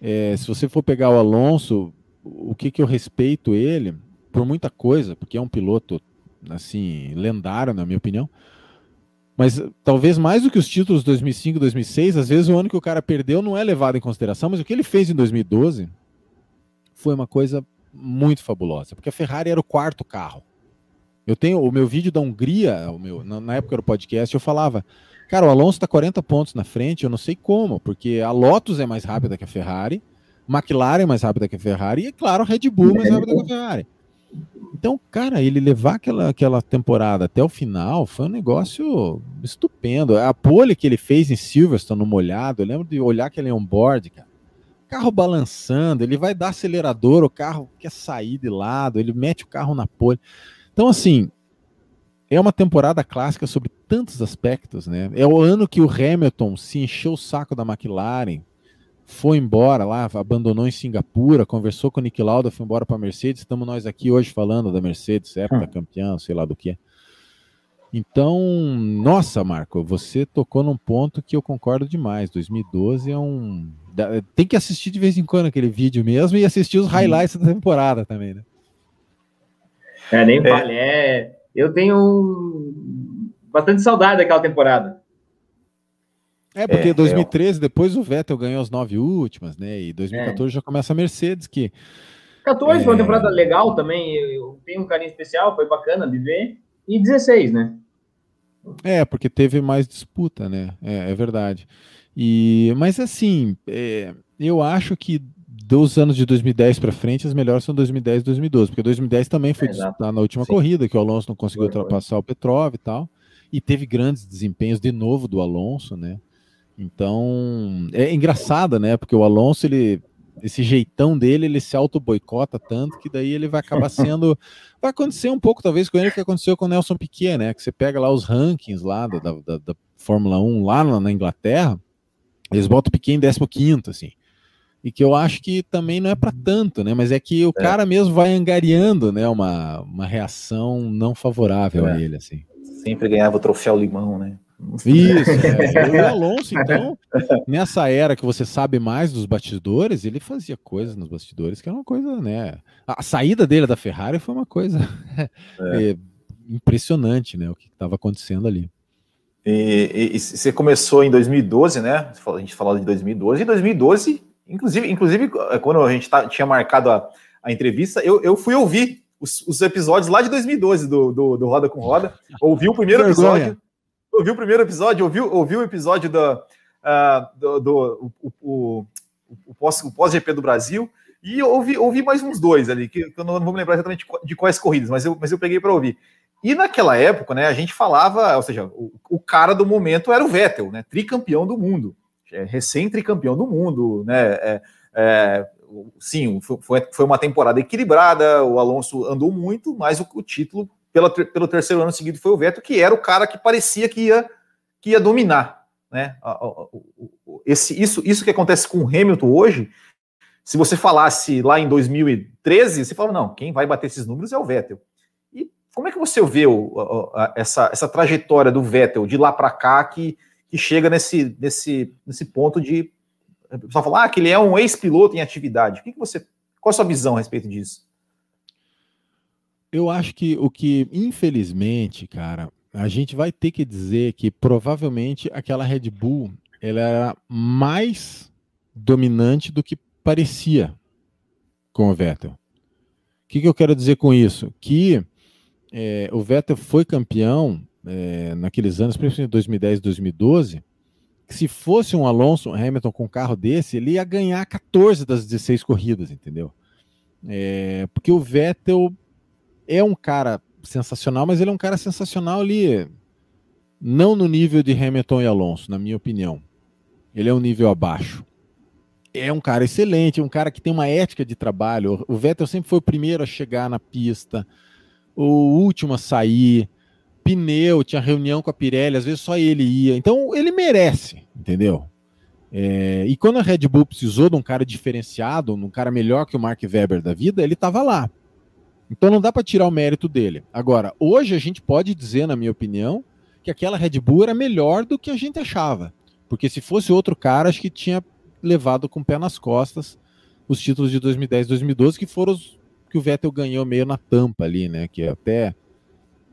é, se você for pegar o Alonso, o que, que eu respeito ele por muita coisa, porque é um piloto assim, lendário, na minha opinião. Mas talvez mais do que os títulos 2005 e 2006, às vezes o ano que o cara perdeu não é levado em consideração, mas o que ele fez em 2012 foi uma coisa muito fabulosa, porque a Ferrari era o quarto carro. Eu tenho o meu vídeo da Hungria, o meu, na, na época do podcast, eu falava, cara, o Alonso está 40 pontos na frente, eu não sei como, porque a Lotus é mais rápida que a Ferrari, McLaren é mais rápida que a Ferrari, e é claro, a Red Bull é mais rápida que a Ferrari. Então, cara, ele levar aquela, aquela temporada até o final foi um negócio estupendo. A pole que ele fez em Silverstone no molhado, eu lembro de olhar aquele on-board, cara. Carro balançando, ele vai dar acelerador, o carro quer sair de lado, ele mete o carro na pole. Então, assim, é uma temporada clássica sobre tantos aspectos, né? É o ano que o Hamilton se encheu o saco da McLaren, foi embora lá, abandonou em Singapura, conversou com o Nick Lauda, foi embora para a Mercedes. Estamos nós aqui hoje falando da Mercedes, certo? Da hum. campeã, sei lá do que. Então, nossa, Marco, você tocou num ponto que eu concordo demais. 2012 é um. Tem que assistir de vez em quando aquele vídeo mesmo e assistir os highlights da temporada também, né? É, nem vale. É. é. Eu tenho bastante saudade daquela temporada. É, porque é, 2013, é... depois o Vettel ganhou as nove últimas, né? E 2014 é. já começa a Mercedes, que. 14 foi uma é. temporada legal também, eu tenho um carinho especial, foi bacana de ver. E 16, né? É, porque teve mais disputa, né? É, é verdade. E, mas assim, é, eu acho que dos anos de 2010 para frente, as melhores são 2010 e 2012, porque 2010 também foi é, disputar na última Sim. corrida, que o Alonso não conseguiu foi, ultrapassar foi. o Petrov e tal. E teve grandes desempenhos de novo do Alonso, né? Então, é engraçado, né? Porque o Alonso, ele, esse jeitão dele, ele se auto-boicota tanto que daí ele vai acabar <laughs> sendo. Vai acontecer um pouco, talvez, com ele, que aconteceu com o Nelson Piquet, né? Que você pega lá os rankings lá da, da, da Fórmula 1 lá na, na, Inglaterra, eles botam o Piquet em 15, assim. E que eu acho que também não é para tanto, né? Mas é que o é. cara mesmo vai angariando, né? Uma, uma reação não favorável é. a ele, assim. Sempre ganhava o troféu limão, né? Isso, <laughs> é. o Alonso, então, nessa era que você sabe mais dos bastidores, ele fazia coisas nos bastidores que era uma coisa, né? A saída dele da Ferrari foi uma coisa é. <laughs> impressionante, né? O que estava acontecendo ali. E, e, e, você começou em 2012, né? A gente falou de 2012, e 2012, inclusive, inclusive quando a gente tá, tinha marcado a, a entrevista, eu, eu fui ouvir os, os, episódios lá de 2012 do, do, do Roda com Roda, ouvi o primeiro episódio ouviu o primeiro episódio, ouviu, ouviu o episódio do, uh, do, do o, o, o, pós-GP pós do Brasil, e ouvi, ouvi mais uns dois ali, que, eu não vou me lembrar exatamente de quais corridas, mas eu, mas eu peguei para ouvir. E naquela época, né, a gente falava, ou seja, o, o cara do momento era o Vettel, né, tricampeão do mundo, é, recém-tricampeão do mundo, né, é, é, sim, foi, foi uma temporada equilibrada, o Alonso andou muito, mas o, o título pelo terceiro ano seguido foi o Vettel, que era o cara que parecia que ia, que ia dominar. Né? Esse, isso, isso que acontece com o Hamilton hoje, se você falasse lá em 2013, você fala, não, quem vai bater esses números é o Vettel. E como é que você vê o, a, essa, essa trajetória do Vettel de lá para cá que, que chega nesse, nesse, nesse ponto de. O pessoal fala ah, que ele é um ex-piloto em atividade. O que, que você. Qual a sua visão a respeito disso? Eu acho que o que, infelizmente, cara, a gente vai ter que dizer que provavelmente aquela Red Bull ela era mais dominante do que parecia com o Vettel. O que, que eu quero dizer com isso? Que é, o Vettel foi campeão é, naqueles anos, principalmente 2010 e 2012, que se fosse um Alonso um Hamilton com um carro desse, ele ia ganhar 14 das 16 corridas, entendeu? É, porque o Vettel é um cara sensacional, mas ele é um cara sensacional ali, não no nível de Hamilton e Alonso, na minha opinião. Ele é um nível abaixo. É um cara excelente, é um cara que tem uma ética de trabalho. O Vettel sempre foi o primeiro a chegar na pista, o último a sair, pneu, tinha reunião com a Pirelli, às vezes só ele ia. Então ele merece, entendeu? É, e quando a Red Bull precisou de um cara diferenciado, um cara melhor que o Mark Webber da vida, ele estava lá. Então não dá para tirar o mérito dele. Agora, hoje a gente pode dizer, na minha opinião, que aquela Red Bull era melhor do que a gente achava. Porque se fosse outro cara, acho que tinha levado com o pé nas costas os títulos de 2010 e 2012, que foram os que o Vettel ganhou meio na tampa ali, né? Que até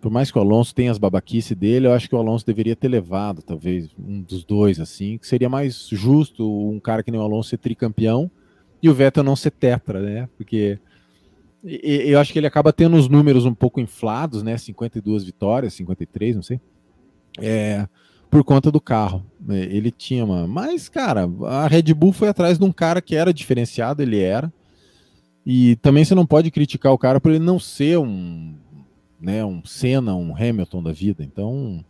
por mais que o Alonso tenha as babaquice dele, eu acho que o Alonso deveria ter levado, talvez, um dos dois, assim, que seria mais justo um cara que nem o Alonso ser tricampeão e o Vettel não ser tetra, né? Porque eu acho que ele acaba tendo os números um pouco inflados, né? 52 vitórias, 53, não sei. É, por conta do carro. Né? Ele tinha uma. Mas, cara, a Red Bull foi atrás de um cara que era diferenciado, ele era. E também você não pode criticar o cara por ele não ser um, né, um Senna, um Hamilton da vida. Então,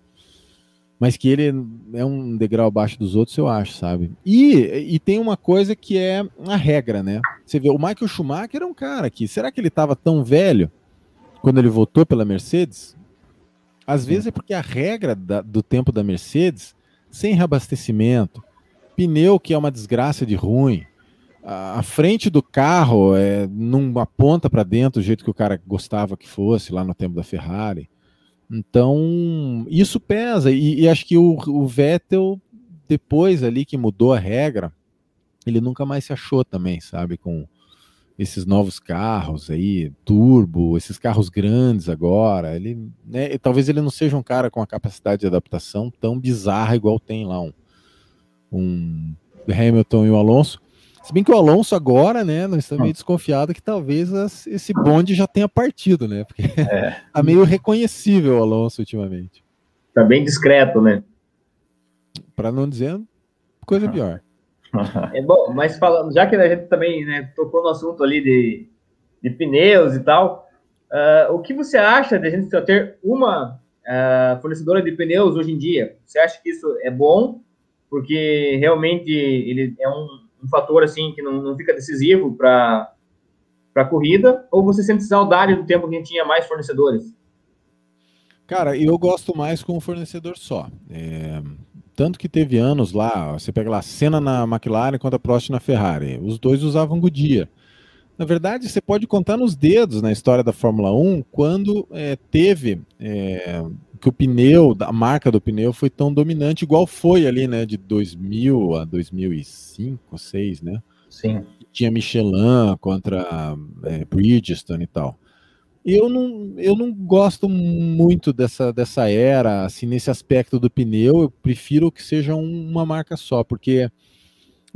mas que ele é um degrau abaixo dos outros, eu acho, sabe? E, e tem uma coisa que é a regra, né? Você vê, o Michael Schumacher é um cara que, será que ele estava tão velho quando ele votou pela Mercedes? Às vezes é porque a regra da, do tempo da Mercedes, sem reabastecimento, pneu que é uma desgraça de ruim, a, frente do carro é, não aponta para dentro do jeito que o cara gostava que fosse lá no tempo da Ferrari. Então, isso pesa. E, e acho que o, o Vettel, depois ali que mudou a regra, ele nunca mais se achou também, sabe? Com, esses novos carros aí, turbo, esses carros grandes agora, ele, né, talvez ele não seja um cara com a capacidade de adaptação tão bizarra igual tem lá um, um Hamilton e o Alonso. Se bem que o Alonso agora, né, nós estamos meio desconfiados que talvez as, esse bonde já tenha partido, né? Porque é. <laughs> tá meio reconhecível o Alonso ultimamente. Tá bem discreto, né? Para não dizer coisa pior. <laughs> É bom, mas falando, já que a gente também né, tocou no assunto ali de, de pneus e tal, uh, o que você acha de a gente só ter uma uh, fornecedora de pneus hoje em dia? Você acha que isso é bom? Porque realmente ele é um, um fator assim que não, não fica decisivo para a corrida? Ou você sente saudade do tempo que tinha mais fornecedores? Cara, eu gosto mais com um fornecedor só. É, tanto que teve anos lá, você pega lá, cena na McLaren contra a Prost na Ferrari. Os dois usavam Goodyear. Na verdade, você pode contar nos dedos na história da Fórmula 1 quando é, teve é, que o pneu, a marca do pneu foi tão dominante, igual foi ali, né, de 2000 a 2005, 2006, né? Sim. Tinha Michelin contra é, Bridgestone e tal eu não, eu não gosto muito dessa, dessa era, assim, nesse aspecto do pneu. Eu prefiro que seja uma marca só, porque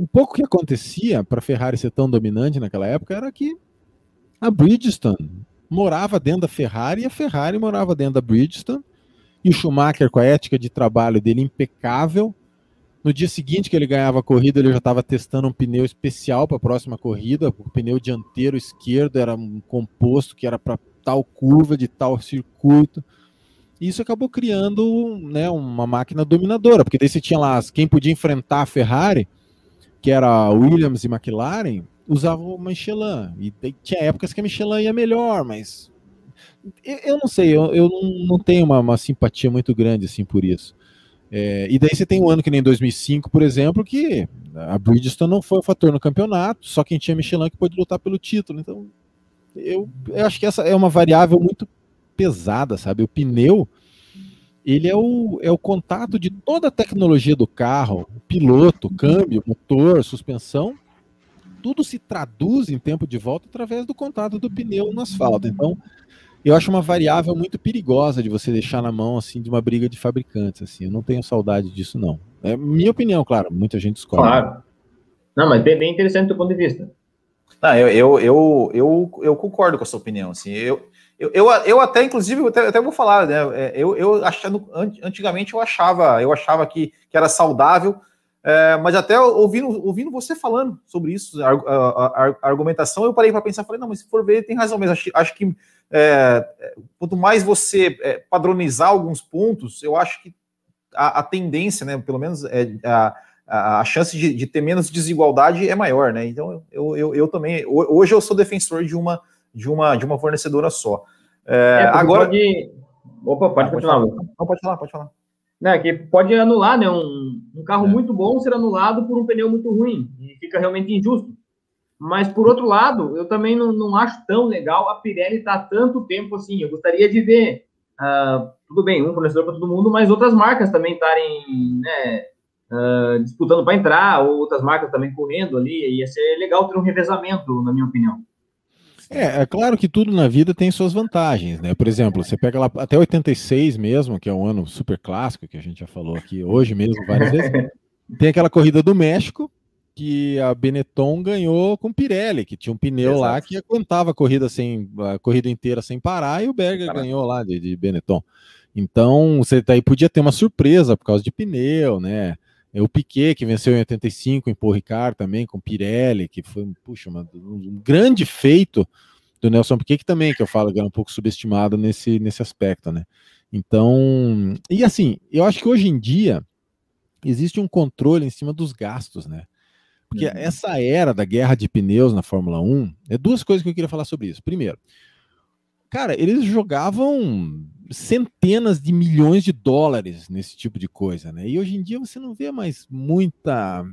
um pouco que acontecia para a Ferrari ser tão dominante naquela época era que a Bridgestone morava dentro da Ferrari e a Ferrari morava dentro da Bridgestone. E o Schumacher, com a ética de trabalho dele impecável, no dia seguinte que ele ganhava a corrida, ele já estava testando um pneu especial para a próxima corrida. O pneu dianteiro esquerdo era um composto que era para tal curva, de tal circuito. Isso acabou criando né, uma máquina dominadora, porque daí você tinha lá quem podia enfrentar a Ferrari, que era Williams e McLaren, usava o Michelin. E tinha épocas que a Michelin ia melhor, mas eu, não sei, eu, eu não tenho uma, uma, simpatia muito grande assim por isso. É, e daí você tem um ano que nem 2005, por exemplo, que a Bridgestone não foi o fator no campeonato, só quem tinha Michelin que pôde lutar pelo título. Então eu, eu acho que essa é uma variável muito pesada, sabe? O pneu, ele é o, é o contato de toda a tecnologia do carro, piloto, câmbio, motor, suspensão, tudo se traduz em tempo de volta através do contato do pneu no asfalto. Então, eu acho uma variável muito perigosa de você deixar na mão assim de uma briga de fabricantes. Assim, eu não tenho saudade disso não. É minha opinião, claro. Muita gente escolhe. Claro. Não, mas bem, bem interessante do ponto de vista. Não, eu, eu, eu, eu, eu concordo com a sua opinião. Assim, eu, eu, eu, eu até, inclusive, eu até, até vou falar, né? É, eu, eu achando, antigamente eu achava, eu achava que, que era saudável, é, mas até ouvindo, ouvindo você falando sobre isso, a, a, a argumentação, eu parei para pensar, falei, não, mas se for ver, tem razão mesmo. Acho, acho que é, quanto mais você é, padronizar alguns pontos, eu acho que a, a tendência, né, pelo menos é, a, a, chance de, de, ter menos desigualdade é maior, né? Então eu, eu, eu também hoje eu sou defensor de uma de uma de uma fornecedora só. É, é, agora pode... opa pode ah, continuar. Pode falar. Não, pode falar, pode falar. Não, é que pode anular, né? Um, um carro é. muito bom ser anulado por um pneu muito ruim e fica realmente injusto. Mas por outro lado, eu também não, não acho tão legal a Pirelli estar tá tanto tempo assim. Eu gostaria de ver, uh, tudo bem, um fornecedor para todo mundo, mas outras marcas também estarem né, uh, disputando para entrar, ou outras marcas também correndo ali. Ia ser legal ter um revezamento, na minha opinião. É, é claro que tudo na vida tem suas vantagens, né? Por exemplo, você pega lá até 86 mesmo, que é um ano super clássico, que a gente já falou aqui hoje mesmo várias vezes. <laughs> Tem aquela corrida do México, que a Benetton ganhou com Pirelli, que tinha um pneu Exato. lá que aguentava a corrida, sem, a corrida inteira sem parar, e o Berger Caramba. ganhou lá de, de Benetton. Então, você daí podia ter uma surpresa por causa de pneu, né? O Piquet, que venceu em 85 em Paul Ricard também, com Pirelli, que foi puxa, uma, um grande feito do Nelson Piquet, que também, que eu falo que é um pouco subestimado nesse, nesse aspecto, né? Então, e assim, eu acho que hoje em dia existe um controle em cima dos gastos, né? Porque uhum. essa era da guerra de pneus na Fórmula 1, é duas coisas que eu queria falar sobre isso. Primeiro, cara, eles jogavam centenas de milhões de dólares nesse tipo de coisa, né? E hoje em dia você não vê mais muita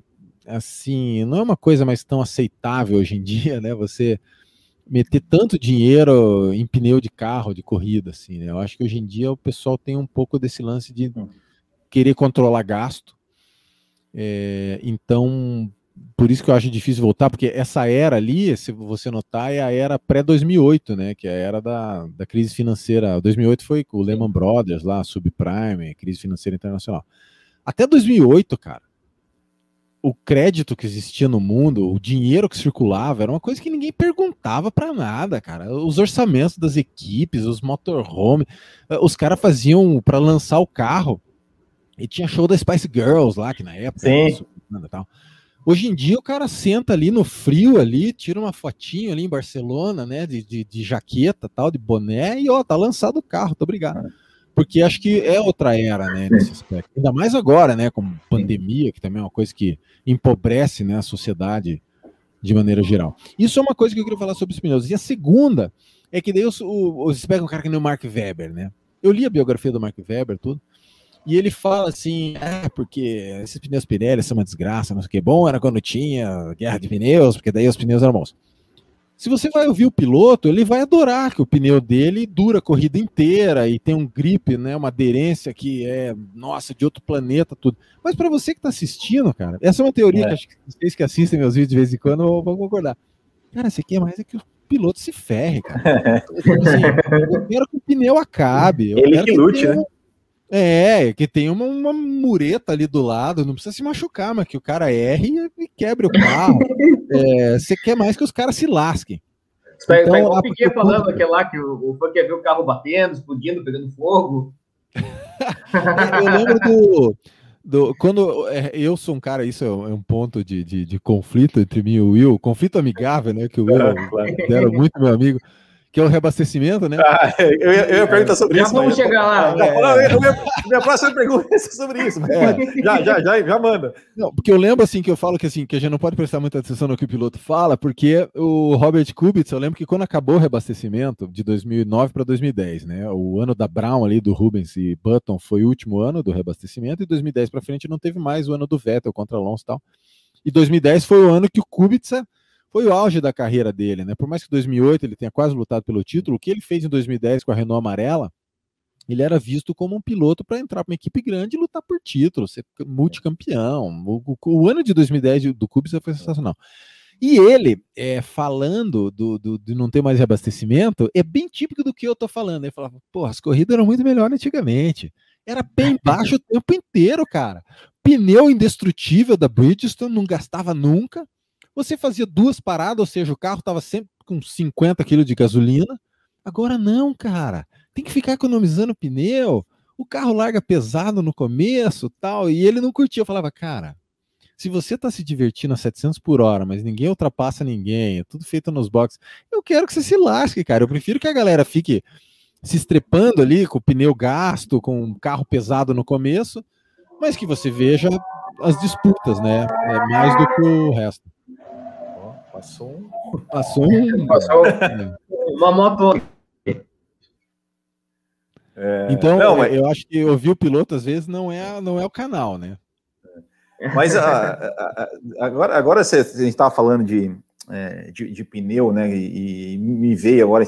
assim, não é uma coisa mais tão aceitável hoje em dia, né? Você meter tanto dinheiro em pneu de carro de corrida assim, né? Eu acho que hoje em dia o pessoal tem um pouco desse lance de hum. querer controlar gasto. É, então, por isso que eu acho difícil voltar, porque essa era ali, se você notar, é a era pré-2008, né? Que é a era da, da crise financeira. 2008 foi com o Lehman Brothers lá, subprime, crise financeira internacional. Até 2008, cara, o crédito que existia no mundo, o dinheiro que circulava, era uma coisa que ninguém perguntava para nada, cara. Os orçamentos das equipes, os motorhome, os caras faziam para lançar o carro. E tinha show da Spice Girls lá, que na época Sim. Era, tal. Hoje em dia o cara senta ali no frio ali, tira uma fotinho ali em Barcelona, né, de, de, de jaqueta, tal, de boné, e ó, tá lançado o carro, tô obrigado. Porque acho que é outra era, né, nesse aspecto. Ainda mais agora, né, com pandemia, que também é uma coisa que empobrece, né, a sociedade de maneira geral. Isso é uma coisa que eu queria falar sobre os pneus. E a segunda é que daí os, os, pegam um cara que nem o Mark Webber, né? Eu li a biografia do Mark Webber, tudo. E ele fala assim: ah, porque esses pneus Pirelli são uma desgraça, não sei o que. Bom era quando tinha guerra de pneus, porque daí os pneus eram bons. Se você vai ouvir o piloto, ele vai adorar que o pneu dele dura a corrida inteira e tem um grip, né, uma aderência que é, nossa, de outro planeta, tudo. Mas para você que está assistindo, cara, essa é uma teoria é. que acho que vocês que assistem meus vídeos de vez em quando vão concordar. Cara, você quer mais é que o piloto se ferre, cara. <laughs> assim, eu quero que o pneu acabe. ele que lute, né? É, que tem uma, uma mureta ali do lado, não precisa se machucar, mas que o cara erre e quebre o carro. <laughs> é, você quer mais que os caras se lasquem. Então, tá igual o Piquet falando aquele lá que o, o fã quer ver o carro batendo, explodindo, pegando fogo. <laughs> eu lembro do, do. Quando é, eu sou um cara, isso é um, é um ponto de, de, de, conflito entre mim e o Will, conflito amigável, né? Que o Will <laughs> era muito meu amigo que é o reabastecimento, né? Ah, <laughs> eu, ia, eu ia perguntar sobre já isso. Já vamos chegar lá. É, é. minha próxima pergunta é sobre isso. É. Já, já, já, já manda. Não, porque eu lembro assim que eu falo que assim que a gente não pode prestar muita atenção no que o piloto fala, porque o Robert Kubica, eu lembro que quando acabou o reabastecimento de 2009 para 2010, né? O ano da Brown ali do Rubens e Button foi o último ano do reabastecimento e 2010 para frente não teve mais o ano do Vettel contra Alonso e tal. E 2010 foi o ano que o Kubica foi o auge da carreira dele, né? Por mais que em 2008 ele tenha quase lutado pelo título, o que ele fez em 2010 com a Renault amarela, ele era visto como um piloto para entrar para uma equipe grande e lutar por título, ser multicampeão. O, o, o ano de 2010 do Kubica foi sensacional. E ele, é, falando do, do, de não ter mais reabastecimento, é bem típico do que eu tô falando. Ele falava, pô, as corridas eram muito melhores antigamente. Era bem <laughs> baixo o tempo inteiro, cara. Pneu indestrutível da Bridgestone, não gastava nunca. Você fazia duas paradas, ou seja, o carro estava sempre com 50 kg de gasolina. Agora não, cara. Tem que ficar economizando pneu. O carro larga pesado no começo, tal, e ele não curtia. Eu falava, cara, se você está se divertindo a 700 por hora, mas ninguém ultrapassa ninguém, é tudo feito nos boxes, eu quero que você se lasque, cara. Eu prefiro que a galera fique se estrepando ali com o pneu gasto, com um carro pesado no começo, mas que você veja as disputas, né? É mais do que o resto. Passou um. Passou um. <laughs> Passou uma moto. É, então, não, mas... eu acho que ouvir o piloto às vezes não é, não é o canal, né? Mas a, a, a, agora, agora você, a gente estava falando de, é, de, de, pneu, né? E, e, me veio agora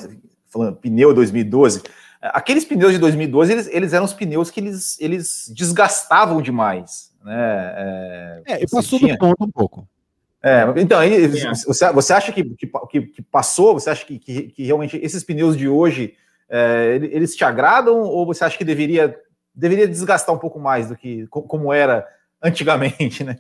falando pneu 2012. Aqueles pneus de 2012, eles, eles eram os pneus que eles, eles desgastavam demais, né? É, é e passou tinha... do ponto um pouco. É, então, aí, você, você acha que, que, que passou? Você acha que, que, que, realmente esses pneus de hoje é, eles te agradam ou você acha que deveria, deveria desgastar um pouco mais do que como era antigamente, né?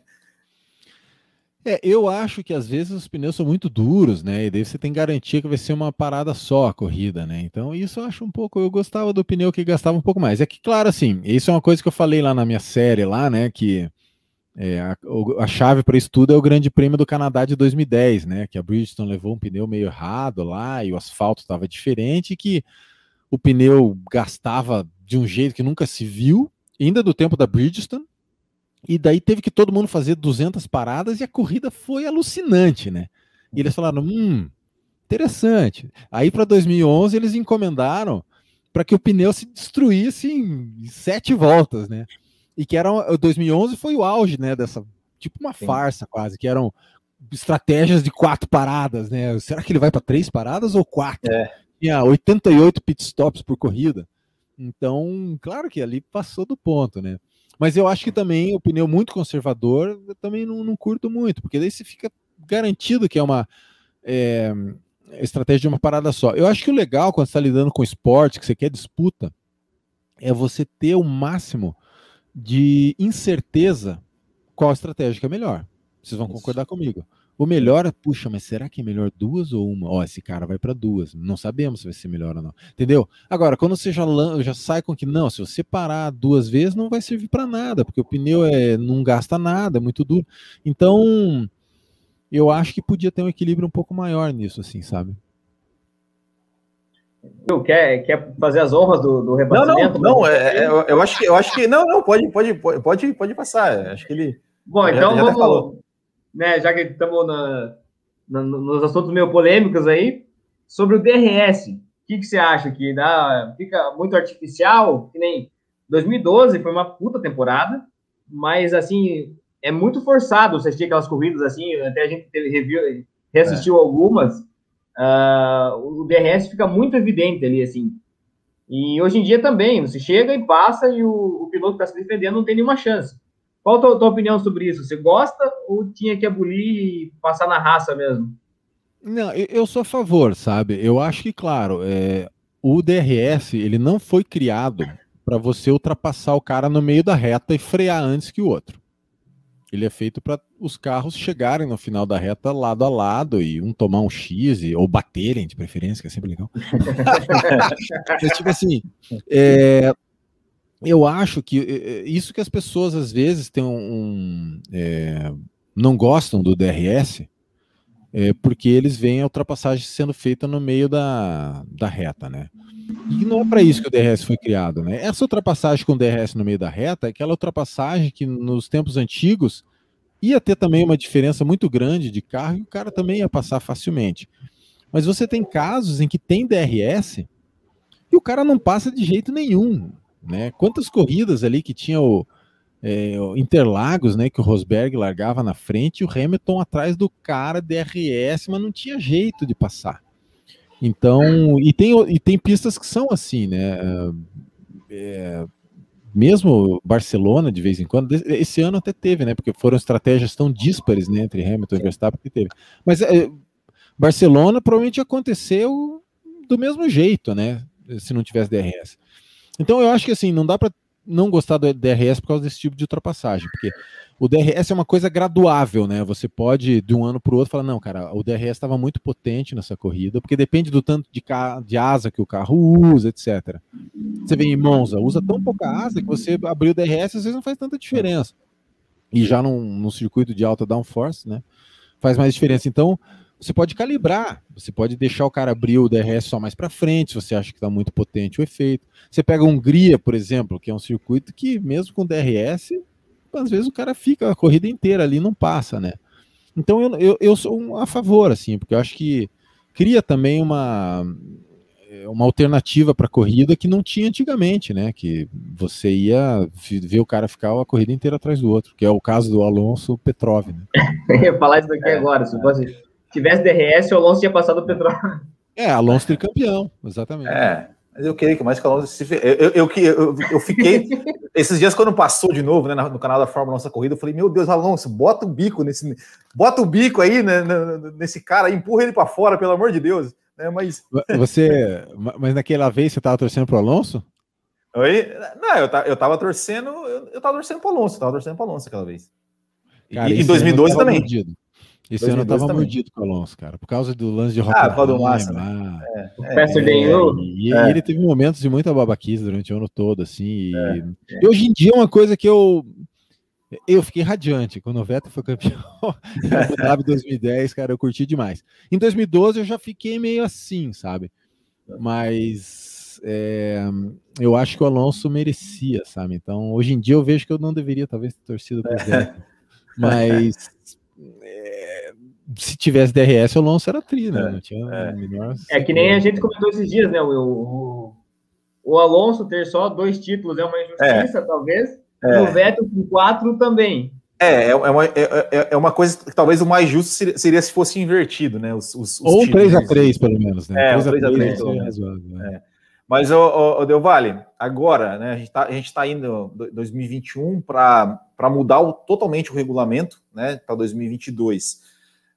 É, eu acho que às vezes os pneus são muito duros, né? E daí você tem garantia que vai ser uma parada só a corrida, né? Então, isso eu acho um pouco. Eu gostava do pneu que gastava um pouco mais. É que, claro, assim, isso é uma coisa que eu falei lá na minha série, lá, né? Que é, a, a, chave para isso tudo é o Grande Prêmio do Canadá de 2010, né? Que a Bridgestone levou um pneu meio errado lá e o asfalto estava diferente, que o pneu gastava de um jeito que nunca se viu, ainda do tempo da Bridgestone e daí teve que todo mundo fazer 200 paradas e a corrida foi alucinante, né? E eles falaram, hum, interessante. Aí para 2011 eles encomendaram para que o pneu se destruísse em sete voltas, né? E que era 2011 foi o auge, né? Dessa tipo uma Sim. farsa quase, que eram estratégias de quatro paradas, né? Será que ele vai para três paradas ou quatro? É. Tinha 88 pit stops por corrida. Então, claro que ali passou do ponto, né? Mas eu acho que também o pneu muito conservador, também não, não curto muito, porque daí você fica garantido que é uma é, estratégia de uma parada só. Eu acho que o legal quando você está lidando com esporte, que você quer disputa, é você ter o máximo de incerteza qual estratégia é melhor. Vocês vão concordar comigo. O melhor é, puxa, mas será que é melhor duas ou uma? Ó, esse cara vai para duas. Não sabemos se vai ser melhor ou não. Entendeu? Agora, quando você já, já sai com que não, se você parar duas vezes, não vai servir para nada, porque o pneu é, não gasta nada, é muito duro. Então, eu acho que podia ter um equilíbrio um pouco maior nisso, assim, sabe? Quer, quer fazer as honras do, do rebatimento? Não, não, não é, é, eu, eu, acho que eu acho que não, não pode, pode, pode, pode passar. Acho que ele. Bom, então já, já vamos né, já que estamos na, na, nos assuntos meio polêmicos aí, sobre o DRS. O que, que você acha que dá, fica muito artificial? Que nem 2012 foi uma puta temporada, mas assim, é muito forçado você assistir aquelas corridas assim, até a gente teve review, reassistiu é. algumas. Uh, o DRS fica muito evidente ali, assim. E hoje em dia também, você chega e passa e o, o piloto que está se defendendo não tem nenhuma chance. Qual a tua, tua, opinião sobre isso? Você gosta ou tinha que abolir e passar na raça mesmo? Não, eu sou a favor, sabe? Eu acho que, claro, é, o DRS ele não foi criado para você ultrapassar o cara no meio da reta e frear antes que o outro. Ele é feito para os carros chegarem no final da reta lado a lado e um tomar um X ou baterem de preferência, que é sempre legal. <laughs> é, tipo assim, é, eu acho que eh, eh, isso que as pessoas às vezes têm um, um é, não gostam do DRS é porque eles veem a ultrapassagem sendo feita no meio da, da reta, né? E não é para isso que o DRS foi criado, né? Essa ultrapassagem com o DRS no meio da reta é aquela ultrapassagem que nos tempos antigos ia ter também uma diferença muito grande de carro e o cara também ia passar facilmente. Mas você tem casos em que tem DRS e o cara não passa de jeito nenhum. Né? Quantas corridas ali que tinha o, é, o Interlagos, né, que o Rosberg largava na frente e o Hamilton atrás do cara DRS, mas não tinha jeito de passar. Então, e tem, e tem pistas que são assim, né? É, mesmo Barcelona, de vez em quando, esse ano até teve, né? Porque foram estratégias tão díspares né, entre Hamilton e Verstappen que teve. Mas é, Barcelona provavelmente aconteceu do mesmo jeito, né? Se não tivesse DRS. Então eu acho que assim, não dá para não gostar do DRS por causa desse tipo de ultrapassagem, porque o DRS é uma coisa graduável, né? Você pode, de um ano para o outro, falar, não, cara, o DRS estava muito potente nessa corrida, porque depende do tanto de, de asa que o carro usa, etc. Você vem em Monza, usa tão pouca asa que você abrir o DRS, às vezes não faz tanta diferença. E já num, num circuito de alta downforce, né? Faz mais diferença. Então, você pode calibrar, você pode deixar o cara abrir o DRS só mais para frente, se você acha que está muito potente o efeito. Você pega a Hungria, por exemplo, que é um circuito que, mesmo com DRS, às vezes o cara fica a corrida inteira ali não passa, né? Então eu, eu, eu sou a favor, assim, porque eu acho que cria também uma, uma alternativa para a corrida que não tinha antigamente, né? Que você ia ver o cara ficar a corrida inteira atrás do outro, que é o caso do Alonso Petrov. Né? <laughs> eu ia falar isso daqui é, agora, se fosse tivesse DRS, o Alonso tinha passado o Petróleo. É, Alonso tricampeão, exatamente. É, Mas eu queria que mais que Alonso se. Eu, eu, eu, eu, fiquei. <laughs> esses dias, quando passou de novo, né, no canal da Fórmula Nossa Corrida, eu falei: Meu Deus, Alonso, bota o bico nesse. Bota o bico aí né, nesse cara, empurra ele para fora, pelo amor de Deus. Né, mas... Você. Mas naquela vez você estava torcendo pro Alonso? Oi? Não, eu, eu tava torcendo. Eu, eu tava torcendo pro Alonso, eu tava torcendo pro Alonso aquela vez. Cara, e em 2012 também. Mordido. Esse ano eu tava também. mordido com o Alonso, cara, por causa do lance de Rock. Ah, por do Massa. Né? É, é, é, e, é. ele teve momentos de muita babaquice durante o ano todo, assim. E, é, e hoje em dia é uma coisa que eu. Eu fiquei radiante quando o Vettel foi campeão <laughs> W 2010, <laughs> cara, eu curti demais. Em 2012 eu já fiquei meio assim, sabe? Mas é, eu acho que o Alonso merecia, sabe? Então, hoje em dia eu vejo que eu não deveria, talvez, ter torcido pro <laughs> Vettel. Mas é, se tivesse DRS, o Alonso era tri, né? É, é. É que nem a gente comentou esses dias, né? O, o, o Alonso ter só dois títulos é uma injustiça, é. talvez. É. E o Vettel com quatro também. É, é uma, é, é uma coisa que talvez o mais justo seria, seria se fosse invertido, né? Os, os, os Ou 3x3, pelo menos, né? É, 3x3, pelo menos. É. Mas, o, o Del Valle, agora, né, a gente está tá indo 2021 para mudar o, totalmente o regulamento né, para 2022.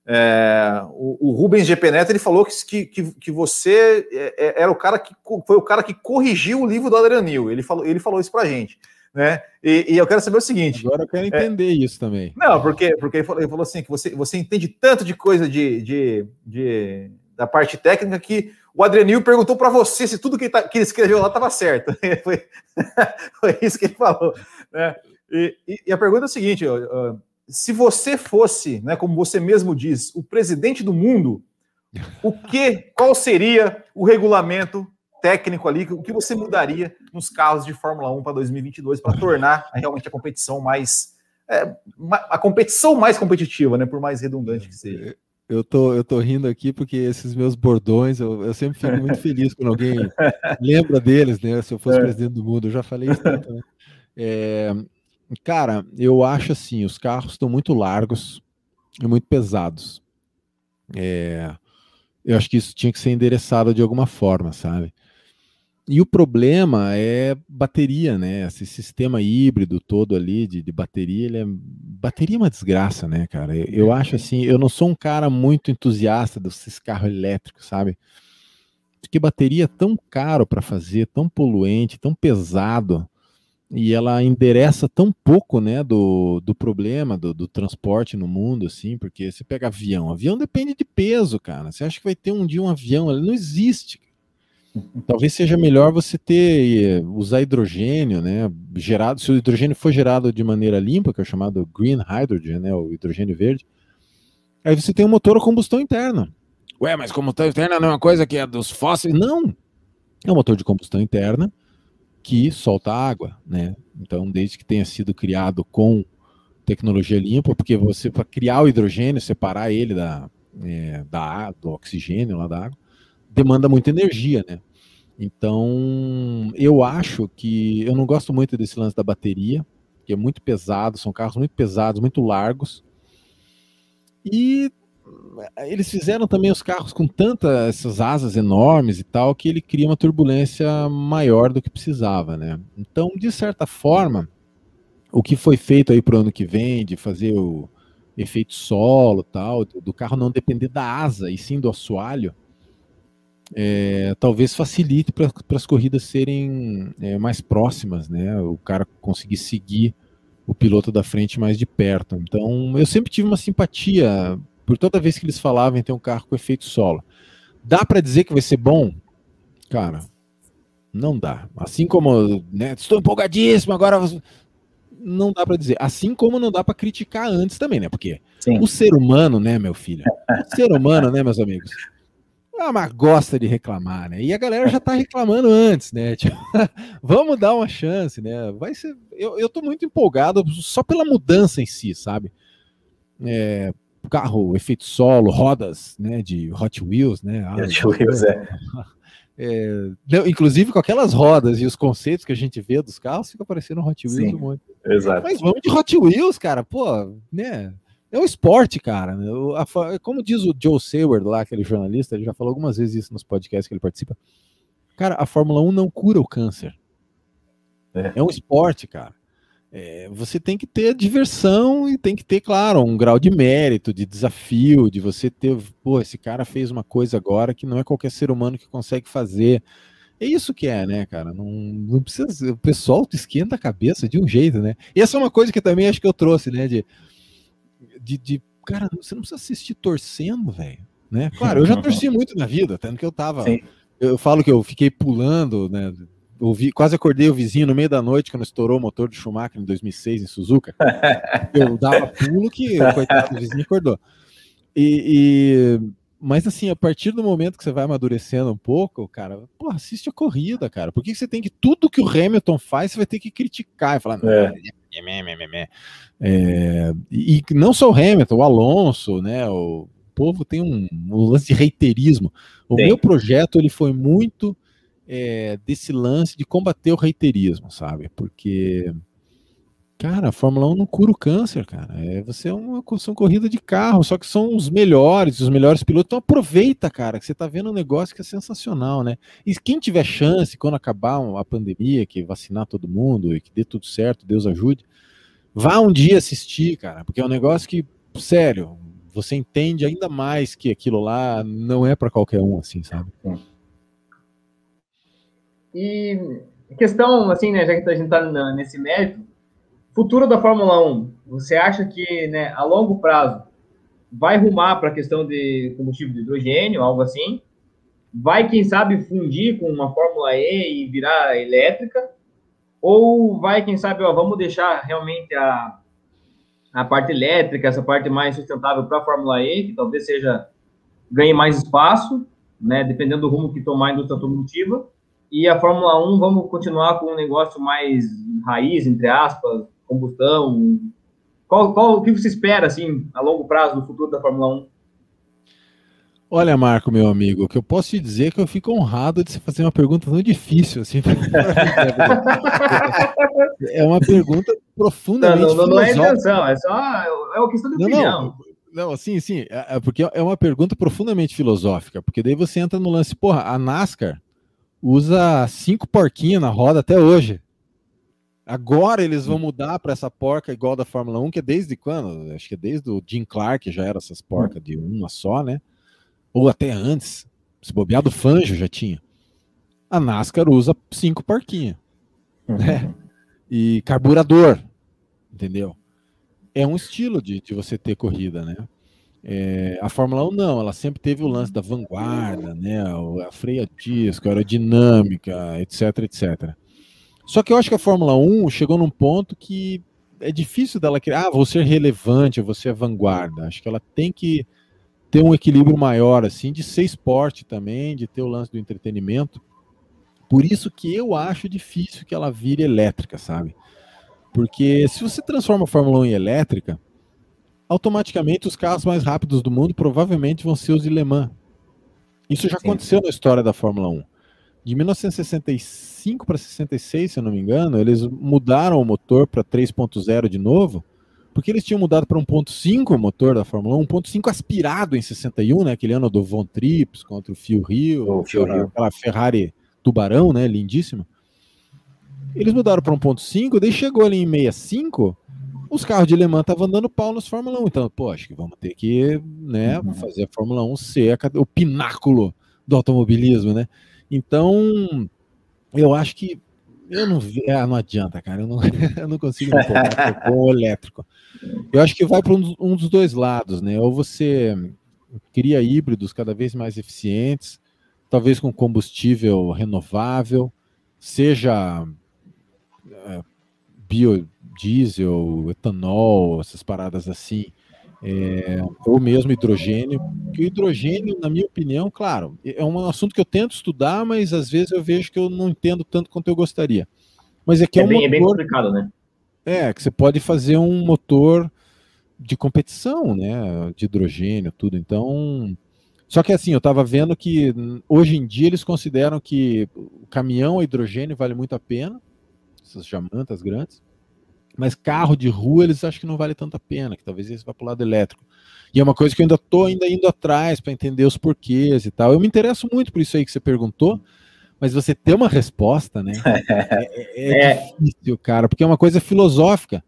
É, o, o, Rubens GP Neto ele falou que, que, que você é, é, era o cara que foi o cara que corrigiu o livro do Adrianil. Ele falou, ele falou isso para a gente. Né? E, e, eu quero saber o seguinte. Agora eu quero entender é, isso também. Não, porque, porque ele, falou, ele falou assim: que você, você entende tanto de coisa de, de, de da parte técnica que o Adrenil perguntou para você se tudo que ele, tá, que ele escreveu lá estava certo. <laughs> foi, <laughs> foi, isso que ele falou. Né? E, e, e, a pergunta é a seguinte: uh, se você fosse, né, como você mesmo diz, o presidente do mundo, o que, qual seria o regulamento técnico ali, o que você mudaria nos carros de Fórmula 1 para 2022 para tornar realmente a competição mais é, a competição mais competitiva, né, por mais redundante que seja. Eu tô, eu tô rindo aqui porque esses meus bordões, eu, eu sempre fico muito feliz quando alguém <laughs> lembra deles, né? Se eu fosse é. presidente do mundo, eu já falei isso. Tanto, né? é, cara, eu acho assim, os carros estão muito largos e muito pesados. É, eu acho que isso tinha que ser endereçado de alguma forma, sabe? E o problema é bateria, né? Esse sistema híbrido todo ali de, de bateria, ele é... bateria é uma desgraça, né, cara? Eu, eu, acho assim, eu não sou um cara muito entusiasta desses carros elétricos, sabe? Porque bateria é tão caro para fazer, tão poluente, tão pesado, e ela endereça tão pouco, né, do, do problema do, do transporte no mundo, assim, porque você pega avião, avião depende de peso, cara. Você acha que vai ter um dia um avião? Ele não existe. Talvez seja melhor você ter eh, usar hidrogênio, né? Gerado, se o hidrogênio for gerado de maneira limpa, que é o chamado green hydrogen, né? O hidrogênio verde. Aí você tem um motor a combustão interna. Ué, mas combustão interna não é uma coisa que é dos fósseis? Não. É um motor de combustão interna que solta água, né? Então, desde que tenha sido criado com tecnologia limpa, porque você para criar o hidrogênio, separar ele da, é, da do oxigênio lá da água, demanda muita energia, né? Então, eu acho que eu não gosto muito desse lance da bateria, que é muito pesado, são carros muito pesados, muito largos. E eles fizeram também os carros com tantas essas asas enormes e tal, que ele cria uma turbulência maior do que precisava, né? Então, de certa forma, o que foi feito aí para o ano que vem, de fazer o efeito solo tal, do carro não depender da asa e sim do assoalho, é, talvez facilite para as corridas serem é, mais próximas, né? O cara conseguir seguir o piloto da frente mais de perto. Então, eu sempre tive uma simpatia por toda vez que eles falavam em ter um carro com efeito solo. Dá para dizer que vai ser bom? Cara, não dá. Assim como, né, estou empolgadíssimo agora não dá para dizer. Assim como não dá para criticar antes também, né? Porque Sim. o ser humano, né, meu filho? O ser humano, né, meus amigos? Ah, mas gosta de reclamar, né? E a galera já tá reclamando antes, né? <laughs> Tipo, vamos dar uma chance, né? Vai ser. Eu, eu tô muito empolgado só pela mudança em si, sabe? É, carro, efeito solo, rodas, né? De Hot Wheels, né? Ah, Hot Wheels, é. <laughs> é. inclusive com aquelas rodas e os conceitos que a gente vê dos carros, fica parecendo Hot Wheels Sim, muito. Exato. Mas vamos de Hot Wheels, cara, pô, né? É um esporte, cara. Como diz o Joe Seward lá, aquele jornalista, ele já falou algumas vezes isso nos podcasts que ele participa. Cara, a Fórmula 1 não cura o câncer. É, é um esporte, cara. É, você tem que ter diversão e tem que ter, claro, um grau de mérito, de desafio, de você ter, pô, esse cara fez uma coisa agora que não é qualquer ser humano que consegue fazer. É isso que é, né, cara? Não, não precisa. O pessoal esquenta a cabeça de um jeito, né? E essa é uma coisa que também acho que eu trouxe, né? De, de, de cara, você não precisa assistir torcendo, velho. Né? Claro, eu já torci <laughs> muito na vida, tanto que eu tava. Sim. Eu falo que eu fiquei pulando, né? Ouvi, quase acordei o vizinho no meio da noite quando estourou o motor do Schumacher em 2006 em Suzuka. <laughs> Eu dava pulo que o coitado do vizinho acordou. E, e, mas assim, a partir do momento que você vai amadurecendo um pouco, cara, assiste a corrida, cara. Por que você tem que tudo que o Hamilton faz, você vai ter que criticar e falar, não, é. É, é, e não só o Hamilton, o Alonso, né? O povo tem um, um lance de reiterismo. O Sim. meu projeto ele foi muito é, desse lance de combater o reiterismo, sabe? Porque, cara, a Fórmula 1 não cura o câncer, cara. É, você é uma são corrida de carro, só que são os melhores, os melhores pilotos. Então aproveita, cara, que você tá vendo um negócio que é sensacional, né? E quem tiver chance, quando acabar a pandemia, que vacinar todo mundo e que dê tudo certo, Deus ajude, vá um dia assistir, cara, porque é um negócio que, sério, você entende ainda mais que aquilo lá não é para qualquer um, assim, sabe? E questão, assim, né, já que a gente está nesse mérito, futuro da Fórmula 1, você acha que, né, a longo prazo, vai rumar para a questão de combustível de hidrogênio, algo assim? Vai, quem sabe, fundir com uma Fórmula E e virar elétrica? Ou vai, quem sabe, ó, vamos deixar realmente a, a parte elétrica, essa parte mais sustentável para a Fórmula E, que talvez seja ganhe mais espaço, né, dependendo do rumo que tomar a indústria automotiva, e a Fórmula 1, vamos continuar com um negócio mais raiz, entre aspas, combustão. Qual, qual, o que você espera, assim, a longo prazo, do futuro da Fórmula 1? Olha, Marco, meu amigo, o que eu posso te dizer é que eu fico honrado de você fazer uma pergunta tão difícil assim. <laughs> é uma pergunta profundamente não, não, não, é intenção, é só é uma questão de não, opinião. Não, não, sim, sim, é, é porque é uma pergunta profundamente filosófica, porque daí você entra no lance, porra, a NASCAR usa cinco porquinhos na roda até hoje. Agora eles vão mudar para essa porca igual da Fórmula 1, que é desde quando? Acho que é desde o Jim Clark já era essas porcas de uma só, né? Ou até antes. Se bobear do Fanjo já tinha. A NASCAR usa cinco porquinhos. Né? E carburador. Entendeu? É um estilo de, de você ter corrida, né? É, a Fórmula 1 não, ela sempre teve o lance da vanguarda, né? A freia disco, a aerodinâmica, etc, etc. Só que eu acho que a Fórmula 1 chegou num ponto que é difícil dela criar, ah, vou ser relevante, vou ser vanguarda. Acho que ela tem que ter um equilíbrio maior, assim, de ser esporte também, de ter o lance do entretenimento. Por isso que eu acho difícil que ela vire elétrica, sabe? Porque se você transforma a Fórmula 1 em elétrica, automaticamente os carros mais rápidos do mundo provavelmente vão ser os de Le Mans. Isso já Sim. aconteceu na história da Fórmula 1. De 1965 para 66, se eu não me engano, eles mudaram o motor para 3.0 de novo, porque eles tinham mudado para 1.5 o motor da Fórmula 1, 1.5 aspirado em 61, né, aquele ano do Von Trips contra o Phil Rio, oh, aquela Ferrari Tubarão, né, lindíssima. Eles mudaram para 1.5, daí chegou ali em 65, os carros de Le Mans estavam dando pau nos Fórmula 1. Então, pô, acho que vamos ter que né, uhum. fazer a Fórmula 1 ser o pináculo do automobilismo, né? Então, eu acho que eu não vi, ah, não adianta, cara, eu não, <laughs> eu não consigo me com o elétrico. Eu acho que vai para um, um, dos dois lados, né? Ou você cria híbridos cada vez mais eficientes, talvez com combustível renovável, seja é, bio, diesel, etanol, essas paradas assim, é, ou mesmo hidrogênio. Que o hidrogênio, na minha opinião, claro, é um assunto que eu tento estudar, mas às vezes eu vejo que eu não entendo tanto quanto eu gostaria. Mas é que é, é, um bem, motor, é bem complicado, né? É, que você pode fazer um motor de competição, né, de hidrogênio, tudo. Então, só que assim, eu estava vendo que hoje em dia eles consideram que o caminhão a hidrogênio vale muito a pena, essas jamantas grandes. Mas carro de rua, eles acham que não vale tanta pena, que talvez eles vá para o lado elétrico. E é uma coisa que eu ainda estou ainda indo atrás para entender os porquês e tal. Eu me interesso muito por isso aí que você perguntou, mas você ter uma resposta, né? <laughs> É, é, é difícil, cara, porque é uma coisa filosófica.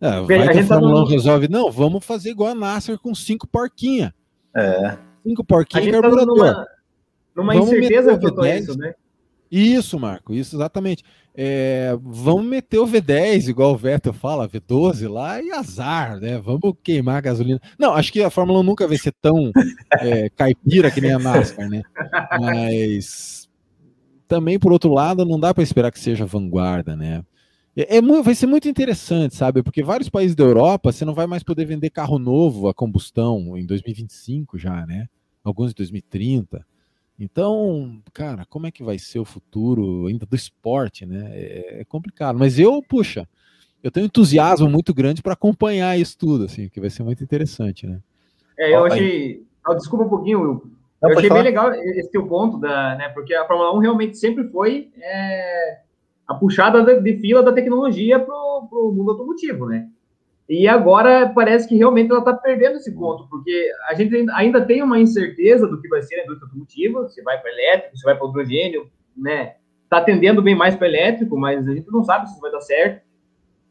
É, vai que a, a Fórmula 1 tá resolve, não, vamos fazer igual a NASCAR com cinco porquinhas. É. Cinco porquinhos e carburador. Tá numa, numa incerteza quanto a isso, né? Isso, Marco, isso exatamente. É, vamos meter o V10, igual o Vettel fala, V12 lá, e azar, né? Vamos queimar a gasolina. Não, acho que a Fórmula 1 nunca vai ser tão é, caipira que nem a NASCAR, né? Mas também, por outro lado, não dá para esperar que seja vanguarda, né? É, é, vai ser muito interessante, sabe? Porque vários países da Europa você não vai mais poder vender carro novo a combustão em 2025 já, né? Alguns em 2030. Então, cara, como é que vai ser o futuro ainda do esporte, né? É, é complicado. Mas eu, puxa, eu tenho entusiasmo muito grande para acompanhar isso tudo, assim, que vai ser muito interessante, né? É, eu achei. Oh, desculpa um pouquinho, Will. Eu achei falar. bem legal esse teu ponto, da, né? Porque a Fórmula 1 realmente sempre foi é, a puxada de, de, fila da tecnologia para o mundo automotivo, né? E agora parece que realmente ela está perdendo esse ponto, porque a gente ainda tem uma incerteza do que vai ser a indústria automotiva, se vai para elétrico, se vai para hidrogênio, né? Está tendendo bem mais para elétrico, mas a gente não sabe se isso vai dar certo.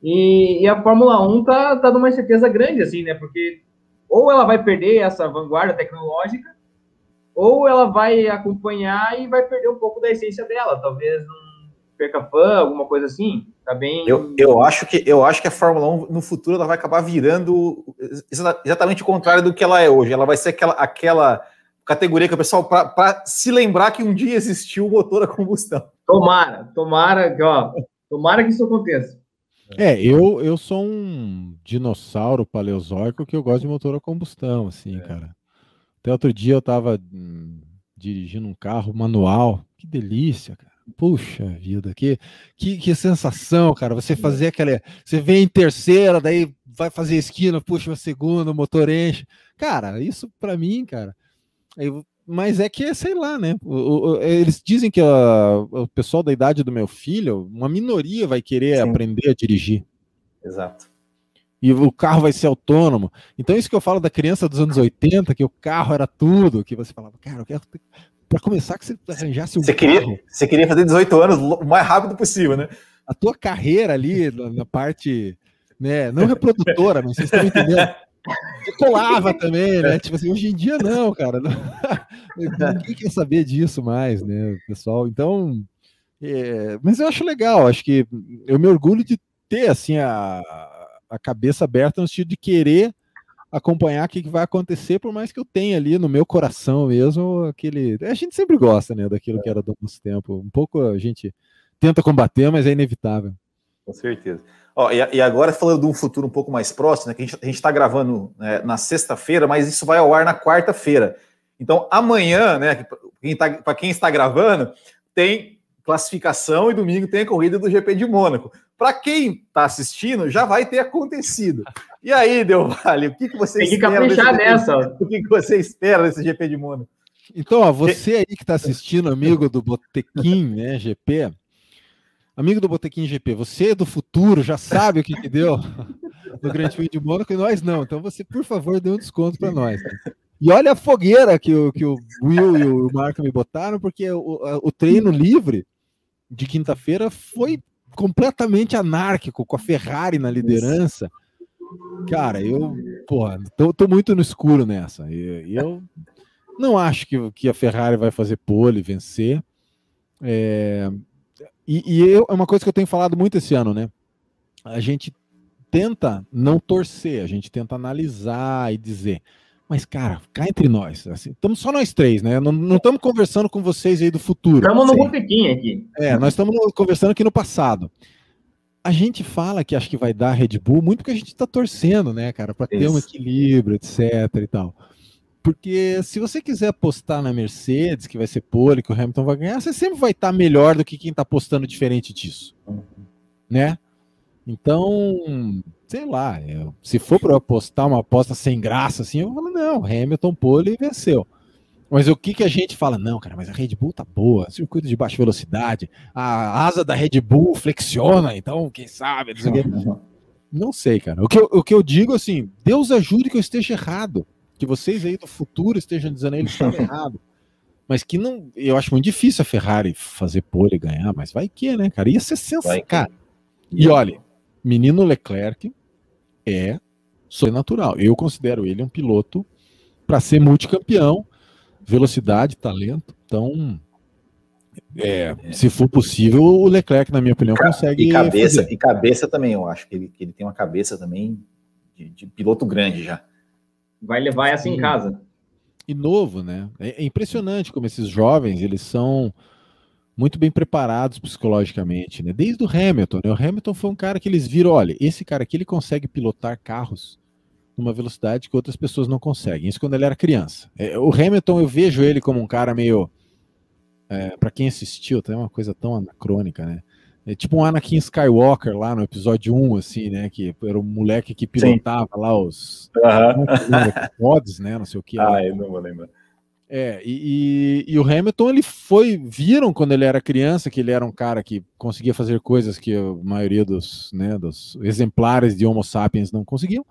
E, e a Fórmula 1 está tá numa incerteza grande, assim, né? Porque ou ela vai perder essa vanguarda tecnológica, ou ela vai acompanhar e vai perder um pouco da essência dela. Talvez não perca fã, alguma coisa assim. Tá bem. Eu, eu, acho que, eu acho que a Fórmula 1 no futuro ela vai acabar virando exatamente o contrário do que ela é hoje. Ela vai ser aquela, aquela categoria que o pessoal, para se lembrar que um dia existiu o motor a combustão. Tomara, tomara, ó, tomara que isso aconteça. É, eu, eu sou um dinossauro paleozoico que eu gosto de motor a combustão, assim, é. cara. Até outro dia eu tava hum, dirigindo um carro manual. Que delícia, cara. Puxa vida, que, que, que sensação, cara. Você fazer aquela. Você vem em terceira, daí vai fazer esquina, puxa uma segunda, o motor enche. Cara, isso para mim, cara. Eu, mas é que, sei lá, né? O, o, eles dizem que a, o pessoal da idade do meu filho, uma minoria vai querer Sim. aprender a dirigir. Exato. E o carro vai ser autônomo. Então, isso que eu falo da criança dos anos 80, que o carro era tudo, que você falava, cara, eu quero para começar que você arranjasse um você queria, carro. Você queria fazer 18 anos o mais rápido possível, né? A tua carreira ali na, na parte, né, não reprodutora, mas vocês estão entendendo. Você colava também, né? Tipo assim, hoje em dia não, cara. Não, <laughs> ninguém quer saber disso mais, né, pessoal? Então, é, mas eu acho legal, acho que eu me orgulho de ter assim a, a cabeça aberta no sentido de querer acompanhar o que, vai acontecer, por mais que eu tenha ali no meu coração mesmo aquele. A gente sempre gosta, né, daquilo que era do nosso tempo. Um pouco a gente tenta combater, mas é inevitável. Com certeza. Ó, e, e, agora falando de um futuro um pouco mais próximo, né, que a gente está gravando né, na sexta-feira, mas isso vai ao ar na quarta-feira. Então, amanhã, né, para tá, quem está gravando, tem classificação e domingo tem a corrida do GP de Mônaco. Para quem está assistindo, já vai ter acontecido. E aí, Del Vale, o que, que você Tem que caprichar nessa. <laughs> O que, que você espera desse GP de Mônaco? Então, ó, você aí que está assistindo, amigo do Botequim, né, GP, amigo do Botequim GP, você é do futuro já sabe o que, que deu <laughs> no Grande Prix de Mônaco e nós não. Então você, por favor, dê um desconto para nós. Tá? E olha a fogueira que o, que o Will e o Marco me botaram, porque o, o treino livre de quinta-feira foi completamente anárquico, com a Ferrari na liderança. Cara, eu, porra, tô, tô muito no escuro nessa. E eu não acho que, que a Ferrari vai fazer pole, vencer. É, e, e eu, é uma coisa que eu tenho falado muito esse ano, né? A gente tenta não torcer, a gente tenta analisar e dizer mas, cara, cá entre nós, assim, estamos só nós três, né? Não estamos conversando com vocês aí do futuro. Estamos no botequim aqui. É, nós estamos conversando aqui no passado. A gente fala que acho que vai dar Red Bull muito porque a gente está torcendo, né, cara, para ter um equilíbrio, etc e tal. Porque se você quiser apostar na Mercedes, que vai ser pole, que o Hamilton vai ganhar, você sempre vai estar tá melhor do que quem está apostando diferente disso, uhum. né? Então, sei lá, eu, se for para apostar uma aposta sem graça, assim, eu falo, não, Hamilton pole e venceu. Mas o que, que a gente fala? Não, cara, mas a Red Bull tá boa, circuito de baixa velocidade, a asa da Red Bull flexiona, então, quem sabe? Não sei, não sei cara. O que, eu, o que eu digo, assim, Deus ajude que eu esteja errado, que vocês aí do futuro estejam dizendo aí que estava errado. mas que não. Eu acho muito difícil a Ferrari fazer pole e ganhar, mas vai que, né, cara? Ia ser sensacional. Cara, e olha, menino Leclerc é sobrenatural. Eu considero ele um piloto para ser multicampeão, velocidade, talento. Então, é, se for possível, o Leclerc, na minha opinião, consegue. E cabeça, fazer. e cabeça também, eu acho que ele, que ele tem uma cabeça também de, de piloto grande já. Vai levar essa Sim. em casa. E novo, né? É, é impressionante como esses jovens, eles são muito bem preparados psicologicamente, né? Desde o Hamilton, né? O Hamilton foi um cara que eles viram, olha, esse cara aqui ele consegue pilotar carros numa velocidade que outras pessoas não conseguem. Isso quando ele era criança. É, o Hamilton eu vejo ele como um cara meio, é, para quem assistiu, tem uma coisa tão anacrônica, né? É tipo um Anakin Skywalker lá no episódio 1, assim, né? Que era o um moleque que pilotava Sim. lá os mods, <laughs> né? Não sei o que. Ah, eu não vou lembrar. É, e, e, e, o Hamilton, ele foi, viram quando ele era criança que ele era um cara que conseguia fazer coisas que a maioria dos, né, dos exemplares de Homo sapiens não conseguiam.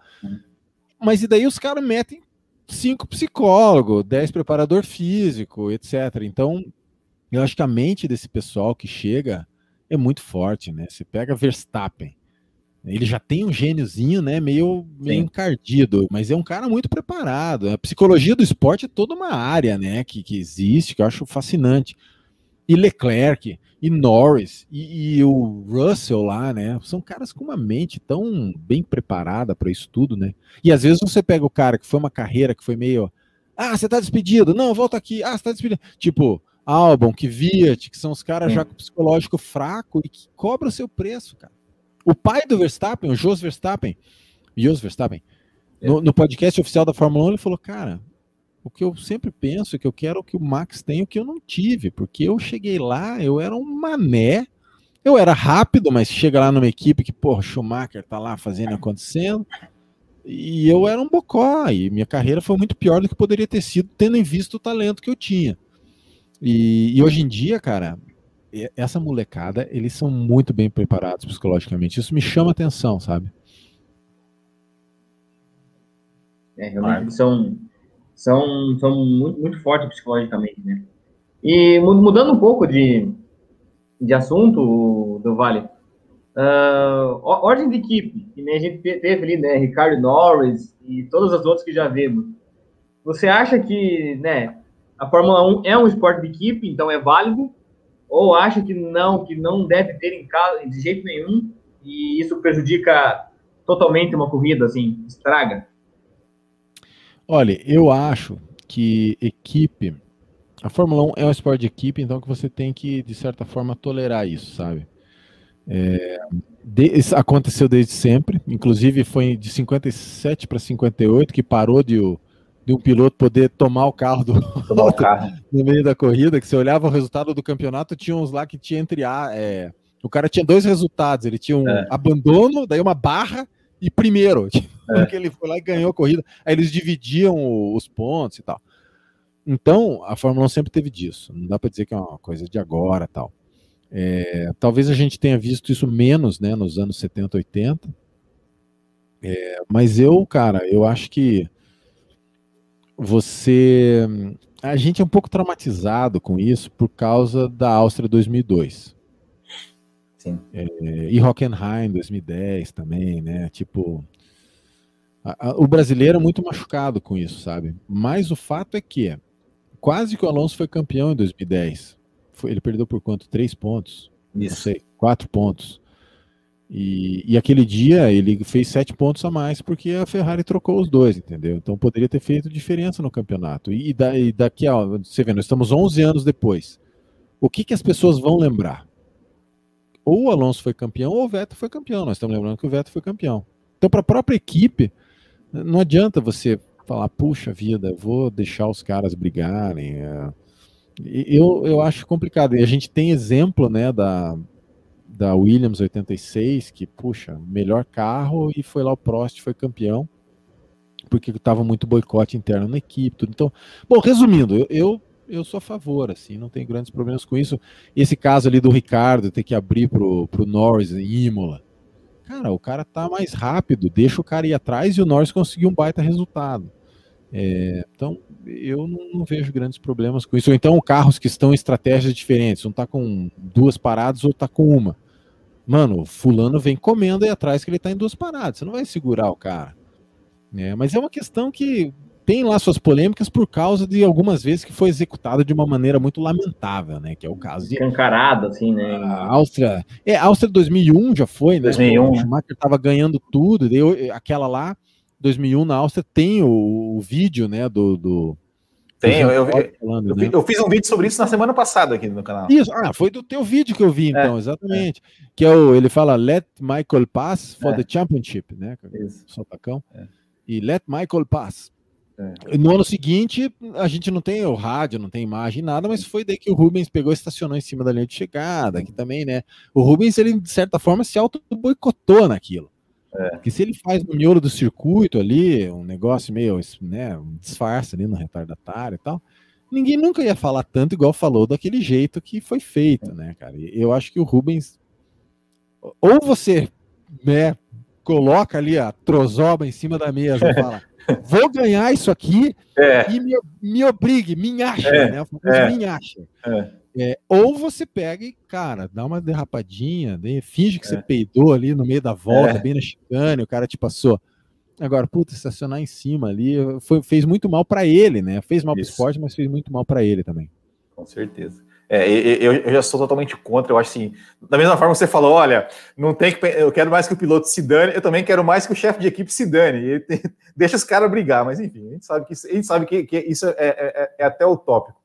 Mas e daí os caras metem cinco psicólogos, dez preparador físico, etc. Então, eu acho que a mente desse pessoal que chega é muito forte, né? Você pega Verstappen, ele já tem um gêniozinho, né? Meio, meio encardido, mas é um cara muito preparado. A psicologia do esporte é toda uma área, né? Que, que existe, que eu acho fascinante. E Leclerc, e Norris, e, e o Russell lá, né? São caras com uma mente tão bem preparada para isso tudo, né? E às vezes você pega o cara que foi uma carreira que foi meio. Ah, você tá despedido. Não, volta aqui. Ah, você tá despedido. Tipo, Albon, que Viat, que são os caras já com psicológico fraco e que cobram o seu preço, cara. O pai do Verstappen, o Jos Verstappen, Jos Verstappen, no, no, podcast oficial da Fórmula 1, ele falou, cara, o que eu sempre penso é que eu quero que o Max tenha o que eu não tive, porque eu cheguei lá, eu era um mané, eu era rápido, mas chega lá numa equipe que, porra, Schumacher tá lá fazendo acontecendo, e eu era um bocó, e minha carreira foi muito pior do que poderia ter sido, tendo em vista o talento que eu tinha. E, e hoje em dia, cara, essa molecada, eles são muito bem preparados psicologicamente. Isso me chama atenção, sabe? É, realmente são, são, são muito, muito fortes psicologicamente, né? E mudando um pouco de, de assunto, do Vale, uh, ordem de equipe, que nem a gente teve ali, né? Ricardo Norris e todas as outras que já vimos. Você acha que, né, a Fórmula 1 é um esporte de equipe, então é válido, ou acha que não, que não deve ter em casa de jeito nenhum e isso prejudica totalmente uma corrida, assim, estraga? Olha, eu acho que equipe, a Fórmula 1 é um esporte de equipe, então que você tem que, de certa forma, tolerar isso, sabe? É, de, aconteceu desde sempre, inclusive foi de 57 para 58 que parou de o de um piloto poder tomar o carro do <laughs> tomar o carro. no meio da corrida, que você olhava o resultado do campeonato, tinha uns lá que tinha entre a. É, o cara tinha dois resultados, ele tinha um é. abandono, daí uma barra e primeiro. <laughs> É. Porque ele foi lá e ganhou a corrida. Aí eles dividiam os pontos e tal. Então, a Fórmula 1 sempre teve disso. Não dá para dizer que é uma coisa de agora tal. É, talvez a gente tenha visto isso menos né, nos anos 70, 80. É, mas eu, cara, eu acho que você. A gente é um pouco traumatizado com isso por causa da Áustria 2002. Sim. É, e Hockenheim 2010 também, né? Tipo. A, a, o brasileiro é muito machucado com isso, sabe? Mas o fato é que quase que o Alonso foi campeão em 2010. Foi, ele perdeu por quanto? Três pontos? Isso. Não sei, quatro pontos. E, e, aquele dia ele fez sete pontos a mais porque a Ferrari trocou os dois, entendeu? Então poderia ter feito diferença no campeonato. E, da, e daqui a. Você vê, nós estamos 11 anos depois. O que, que as pessoas vão lembrar? Ou o Alonso foi campeão ou o Vettel foi campeão. Nós estamos lembrando que o Vettel foi campeão. Então, para a própria equipe, não adianta você falar, puxa vida, vou deixar os caras brigarem. É... Eu, eu acho complicado. E a gente tem exemplo né, da, da Williams 86, que, puxa, melhor carro, e foi lá o Prost, foi campeão, porque estava muito boicote interno na equipe, tudo. Então, bom, resumindo, eu, eu, eu sou a favor, assim, não tem grandes problemas com isso. Esse caso ali do Ricardo ter que abrir pro, pro Norris em Imola. Cara, o cara tá mais rápido, deixa o cara ir atrás e o Norris conseguiu um baita resultado. É, então, eu não, não, vejo grandes problemas com isso. Ou então, carros que estão em estratégias diferentes. Um tá com duas paradas, ou tá com uma. Mano, fulano vem comendo aí atrás que ele tá em duas paradas. Você não vai segurar o cara. É, mas é uma questão que tem lá suas polêmicas por causa de algumas vezes que foi executado de uma maneira muito lamentável, né? Que é o caso de. Encarado, assim, né? A Áustria. É, a Áustria 2001 já foi, né? 2001. O Schumacher tava ganhando tudo, daí aquela lá 2001 na Áustria tem o, o vídeo, né, do... do tem, eu, eu, falando, eu, né? eu, fiz um vídeo sobre isso na semana passada aqui no canal. Isso, ah, foi do teu vídeo que eu vi, então, é, exatamente. É. Que é o, ele fala, let Michael pass for é. the championship, né? Isso. Sotacão. É. E let Michael pass. É. No ano seguinte, a gente não tem o rádio, não tem imagem, nada, mas foi daí que o Rubens pegou e estacionou em cima da linha de chegada, que também, né? O Rubens, ele, de certa forma, se auto-boicotou naquilo. É. Porque se ele faz no miolo do circuito ali, um negócio meio, né, um disfarce ali no retardatário e tal, ninguém nunca ia falar tanto igual falou daquele jeito que foi feito, né, cara? Eu acho que o Rubens ou você, né, coloca ali a trozoba em cima da mesa e fala, <laughs> vou ganhar isso aqui é. e me, me obrigue, me acha, é. né? É. Me acha. É. É, ou você pega e, cara, dá uma derrapadinha, finge que é. você peidou ali no meio da volta, é. bem na chicane, o cara te passou. Agora, puta, estacionar em cima ali foi, fez muito mal para ele, né? Fez mal para o esporte, mas fez muito mal para ele também. Com certeza. É, eu, eu, já sou totalmente contra. Eu acho assim, da mesma forma que você falou, olha, não tem que, eu quero mais que o piloto se dane, eu também quero mais que o chefe de equipe se dane. Tem, <laughs> deixa os caras brigar, mas enfim, a gente sabe que, a gente sabe que, que isso é, é, é, é até utópico.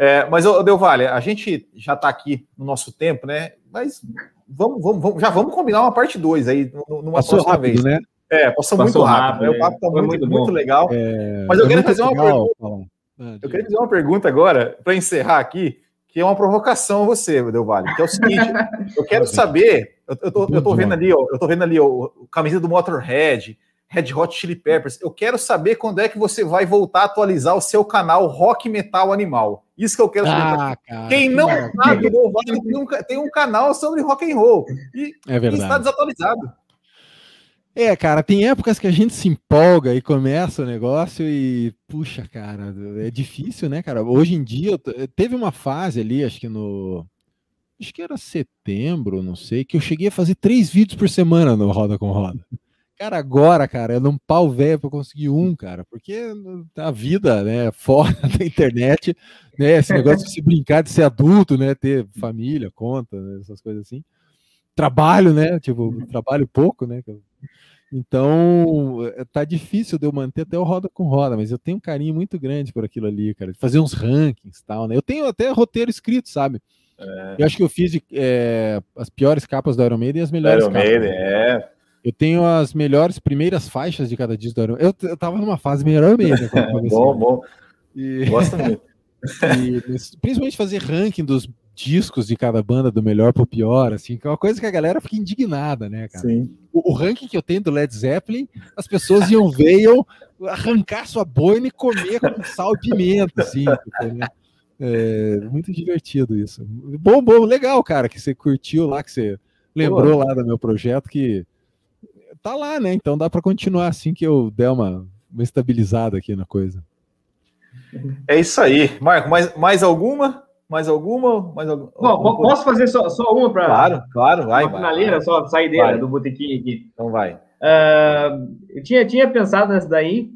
É, mas, Del Valle, a gente já está aqui no nosso tempo, né? Mas vamos, vamos, vamos, já vamos combinar uma parte 2 aí numa passou próxima rápido, vez. né? É, passou, passou muito rápido. rápido né? O papo está muito, muito, muito, legal. É, mas eu é queria fazer uma legal. pergunta. Ah, eu queria fazer uma pergunta agora, para encerrar aqui, que é uma provocação a você, Del Valle, que é o seguinte: <laughs> eu quero saber, eu, eu, tô, eu tô vendo ali, ó, eu tô vendo ali ó, o camisa do Motorhead, Red Hot Chili Peppers. Eu quero saber quando é que você vai voltar a atualizar o seu canal Rock Metal Animal. Isso que eu quero saber. Ah, cara, Quem não sabe, o Vale tem um, tem um canal sobre rock and roll e, é verdade. E está desatualizado. É, cara, tem épocas que a gente se empolga e começa o negócio e, puxa, cara, é difícil, né, cara? Hoje em dia, teve uma fase ali, acho que no. Acho que era setembro, não sei, que eu cheguei a fazer três vídeos por semana no Roda com Roda. Cara, agora, cara, é num pau velho para conseguir um, cara, porque a vida, né, fora <laughs> da internet, né, esse negócio de se brincar de ser adulto, né, ter família, conta, né, essas coisas assim. Trabalho, né, tipo, trabalho pouco, né. Então, eh, tá difícil de eu manter até o roda com roda, mas eu tenho um carinho muito grande por aquilo ali, cara, de fazer uns rankings tal, né. Eu tenho até roteiro escrito, sabe? É. Eu acho que eu fiz é, as piores capas do Iron Maiden e as melhores Iron capas. Maiden, é. Eu tenho as melhores primeiras faixas de cada disco do Iron Eu, eu tava numa fase melhor <laughs> mesmo. bom, bom. E... Gosto <laughs> muito. e, principalmente fazer ranking dos discos de cada banda, do melhor pro pior, assim, que é uma coisa que a galera fica indignada, né, cara? Sim. O, o ranking que eu tenho do Led Zeppelin, as pessoas iam ver iam arrancar sua boina e comer com sal e pimenta, assim, né? É muito divertido isso. Bom, bom, legal, cara, que você curtiu lá, que você lembrou Pô. lá do meu projeto, que tá lá, né? Então dá para continuar assim que eu der uma, uma estabilizada aqui na coisa. É isso aí. Marco, mais, mais alguma? Mais alguma? Mais alguma? Bom, posso fazer só, só uma para. Claro, claro, vai. Uma finaleira, só saideira vai. do botequim aqui. Então vai. Uh, eu tinha, tinha pensado nessa daí,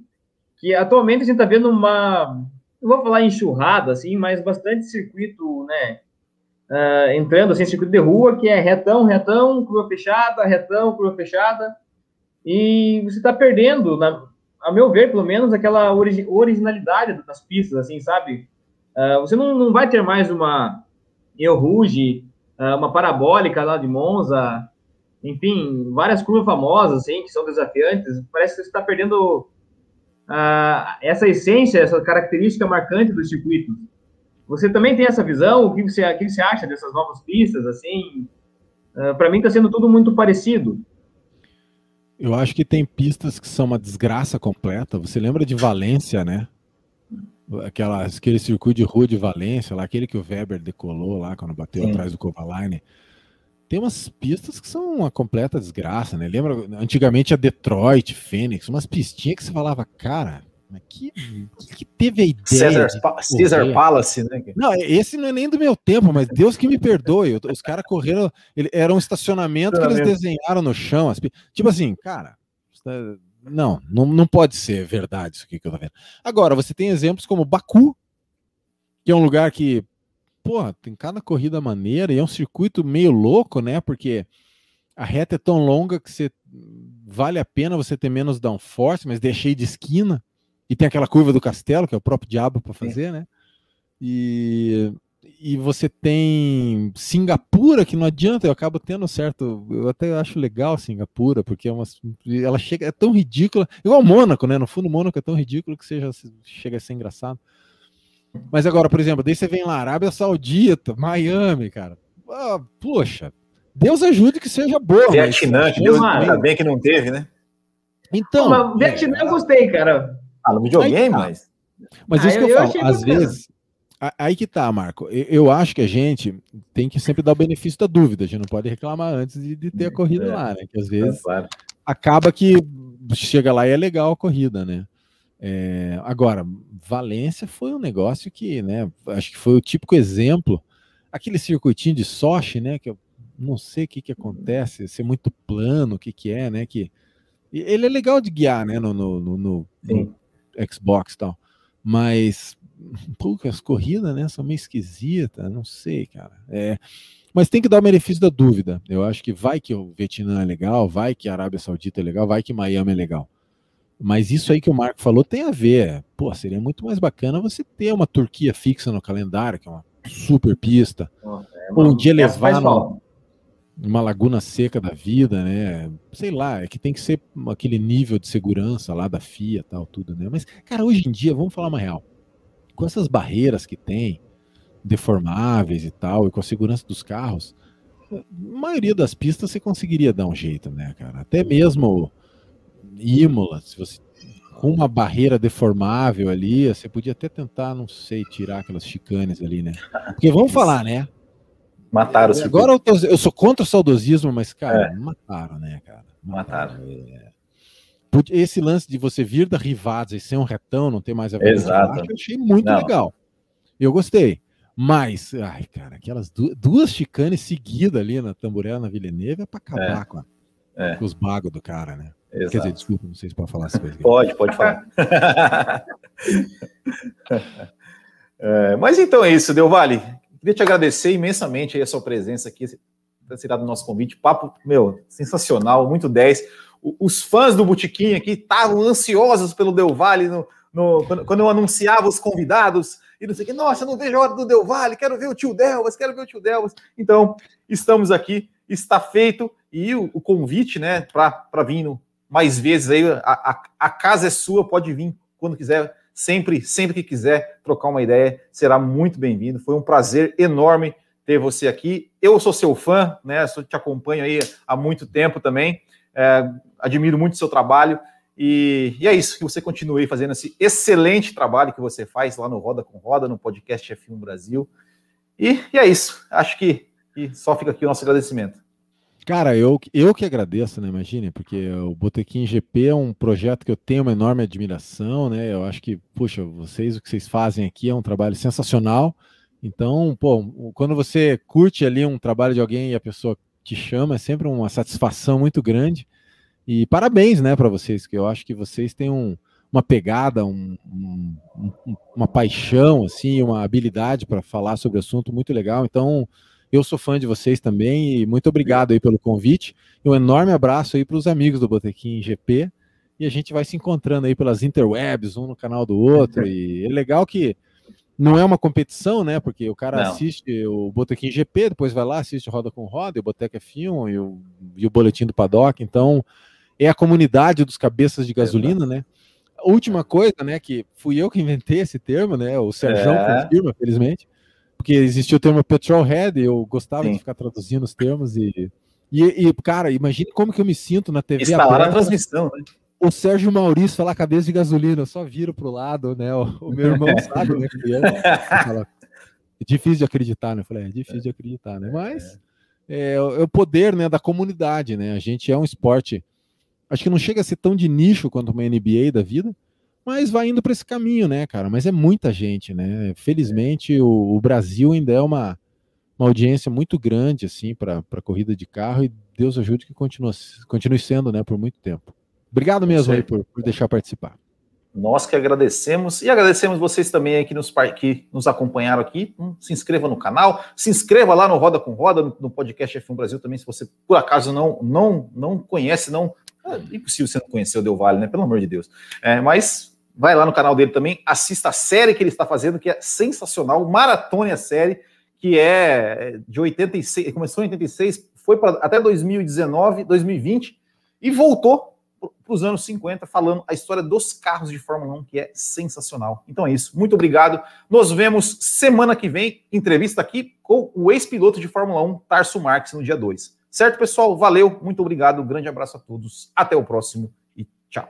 que atualmente a gente está vendo uma. Não vou falar enxurrada, assim, mas bastante circuito, né? Uh, entrando assim, circuito de rua, que é retão, retão, curva fechada, retão, curva fechada. E você está perdendo, na, a meu ver, pelo menos, aquela origi originalidade das pistas, assim, sabe? Uh, você não, não vai ter mais uma Ruge, uh, uma parabólica lá de Monza, enfim, várias curvas famosas, assim, que são desafiantes. Parece que você está perdendo uh, essa essência, essa característica marcante do circuito. Você também tem essa visão? O que você, o que você acha dessas novas pistas, assim? Para mim está sendo tudo muito parecido. Eu acho que tem pistas que são uma desgraça completa. Você lembra de Valência, né? Aquela, aquele circuito de rua de Valência, lá, aquele que o Weber decolou lá quando bateu Sim. atrás do Kovalainen. Tem umas pistas que são uma completa desgraça, né? Lembra antigamente a Detroit, Phoenix, umas pistinhas que você falava, cara, que, que teve a ideia? Cesar, Caesar Palace, né? Não, esse não é nem do meu tempo, mas Deus que me perdoe. Os caras correram. Ele, era um estacionamento que eles desenharam no chão. As, tipo assim, cara. Não, não, não pode ser verdade isso aqui que eu tô vendo. Agora, você tem exemplos como Baku, que é um lugar que, porra, tem cada corrida maneira e é um circuito meio louco, né? Porque a reta é tão longa que você vale a pena você ter menos downforce, mas deixei de esquina. E tem aquela curva do castelo, que é o próprio diabo para fazer, é. né? E, e você tem Singapura, que não adianta, eu acabo tendo certo. Eu até acho legal Singapura, porque é uma, ela chega, é tão ridícula, igual Mônaco, né? No fundo, Mônaco é tão ridículo que seja, chega a ser engraçado. Mas agora, por exemplo, daí você vem lá, Arábia Saudita, Miami, cara. Ah, poxa, Deus ajude que seja boa. Vietnã, que Deus ainda bem que não teve, né? Então. Vietnã eu gostei, cara. Ah, no videogame, tá. mas. Mas isso que eu, eu falo, às vezes. Aí que tá, Marco. Eu acho que a gente tem que sempre dar o benefício da dúvida. A gente não pode reclamar antes de, de ter a corrida é, lá, né? Que às vezes é claro. acaba que chega lá e é legal a corrida, né? É, agora, Valência foi um negócio que, né? Acho que foi o típico exemplo. Aquele circuitinho de Sochi, né? Que eu não sei o que, que acontece, ser muito plano, o que, que é, né? Que ele é legal de guiar, né? No, no, no, no Xbox e tal, mas pô, as corridas, né? São meio esquisitas, não sei, cara. É, mas tem que dar o benefício da dúvida. Eu acho que vai que o Vietnã é legal, vai que a Arábia Saudita é legal, vai que Miami é legal. Mas isso aí que o Marco falou tem a ver. Pô, seria muito mais bacana você ter uma Turquia fixa no calendário, que é uma super pista. É, um dia levar no, uma laguna seca da vida, né? Sei lá, é que tem que ser aquele nível de segurança lá da FIA tal, tudo, né? Mas, cara, hoje em dia, vamos falar uma real. Com essas barreiras que tem, deformáveis e tal, e com a segurança dos carros, a maioria das pistas você conseguiria dar um jeito, né, cara? Até mesmo Imola, se você com uma barreira deformável ali, você podia até tentar, não sei, tirar aquelas chicanes ali, né? Porque vamos falar, né? Mataram o Agora eu, tô, eu, sou contra o saudosismo, mas, cara, é. mataram, né, cara? Mataram. É. Esse lance de você vir da Rivada e ser um retão, não ter mais a ver Exato. eu achei muito não. legal. Eu gostei. Mas, ai, cara, aquelas duas, duas chicanes seguidas ali na Tamburela, na Villeneuve, é pra acabar é. Com, a, é. com, os bagos do cara, né? Exato. Quer dizer, desculpa, não sei se pode falar essas coisas. Pode, pode falar. <laughs> é, mas então é isso, Deu Vale. Queria te agradecer imensamente a sua presença aqui, ter aceitado o nosso convite. Papo, meu, sensacional, muito 10. Os fãs do Botequim aqui estavam ansiosos pelo Del Valle no, no, quando, quando, eu anunciava os convidados. E não sei o que, nossa, não vejo a hora do Del Valle, quero ver o tio Delvas, quero ver o tio Delvas. Então, estamos aqui, está feito. E o, o convite, né, para vir mais vezes aí, a, a, a casa é sua, pode vir quando quiser sempre, sempre que quiser trocar uma ideia, será muito bem-vindo. Foi um prazer enorme ter você aqui. Eu sou seu fã, né? Te acompanho aí há muito tempo também. É, admiro muito o seu trabalho. E, e, é isso, que você continue fazendo esse excelente trabalho que você faz lá no Roda com Roda, no podcast F1 Brasil. E, e é isso. Acho que só fica aqui o nosso agradecimento. Cara, eu, eu que agradeço, né? Imagine, porque o Botequim GP é um projeto que eu tenho uma enorme admiração, né? Eu acho que, puxa, vocês, o que vocês fazem aqui é um trabalho sensacional. Então, pô, quando você curte ali um trabalho de alguém e a pessoa te chama, é sempre uma satisfação muito grande. E parabéns, né, para vocês, que eu acho que vocês têm um, uma pegada, um, um, uma paixão, assim, uma habilidade para falar sobre o assunto muito legal. Então, eu sou fã de vocês também e muito obrigado aí pelo convite. E um enorme abraço aí para os amigos do Botequim GP. E a gente vai se encontrando aí pelas interwebs, um no canal do outro. E é legal que não é uma competição, né? Porque o cara não. assiste o Botequim GP, depois vai lá, assiste Roda com Roda, o Boteca F1 e o, e o Boletim do Paddock. Então, é a comunidade dos cabeças de gasolina, né? última coisa, né, que fui eu que inventei esse termo, né? O Sérgio é. confirma, felizmente porque existia o termo petrolhead, eu gostava Sim. de ficar traduzindo os termos e, e, e, cara, imagine como que eu me sinto na TV Está lá na transmissão, né? O Sérgio Maurício falar cabeça de gasolina, eu só viro pro lado, né? O, o meu irmão <laughs> sabe, né? Fala, é difícil de acreditar, né? Eu falei, é difícil de acreditar, né? Mas é, é, o poder né, da comunidade, né? A gente é um esporte, acho que não chega a ser tão de nicho quanto uma NBA da vida, Mas vai indo para esse caminho, né, cara? Mas é muita gente, né? Felizmente o, o Brasil ainda é uma, uma audiência muito grande, assim, para corrida de carro e Deus ajude que continue, continue sendo, né, por muito tempo. Obrigado mesmo aí por, por deixar participar. Nós que agradecemos e agradecemos vocês também aí que nos, que nos acompanharam aqui. Hum, se inscreva no canal, se inscreva lá no Roda com Roda, no, no podcast F1 Brasil também, se você por acaso não não não conhece, não. É impossível você não conhecer o Del Valle, né? Pelo amor de Deus. É, mas vai lá no canal dele também, assista a série que ele está fazendo, que é sensacional, maratone a série, que é de 86, começou em 86, foi até 2019, 2020 e voltou para os anos 50, falando a história dos carros de Fórmula 1, que é sensacional. Então é isso. Muito obrigado. Nos vemos semana que vem, entrevista aqui com o ex-piloto de Fórmula 1, Tarso Marques, no dia 2. Certo, pessoal? Valeu, muito obrigado. Grande abraço a todos. Até o próximo e tchau.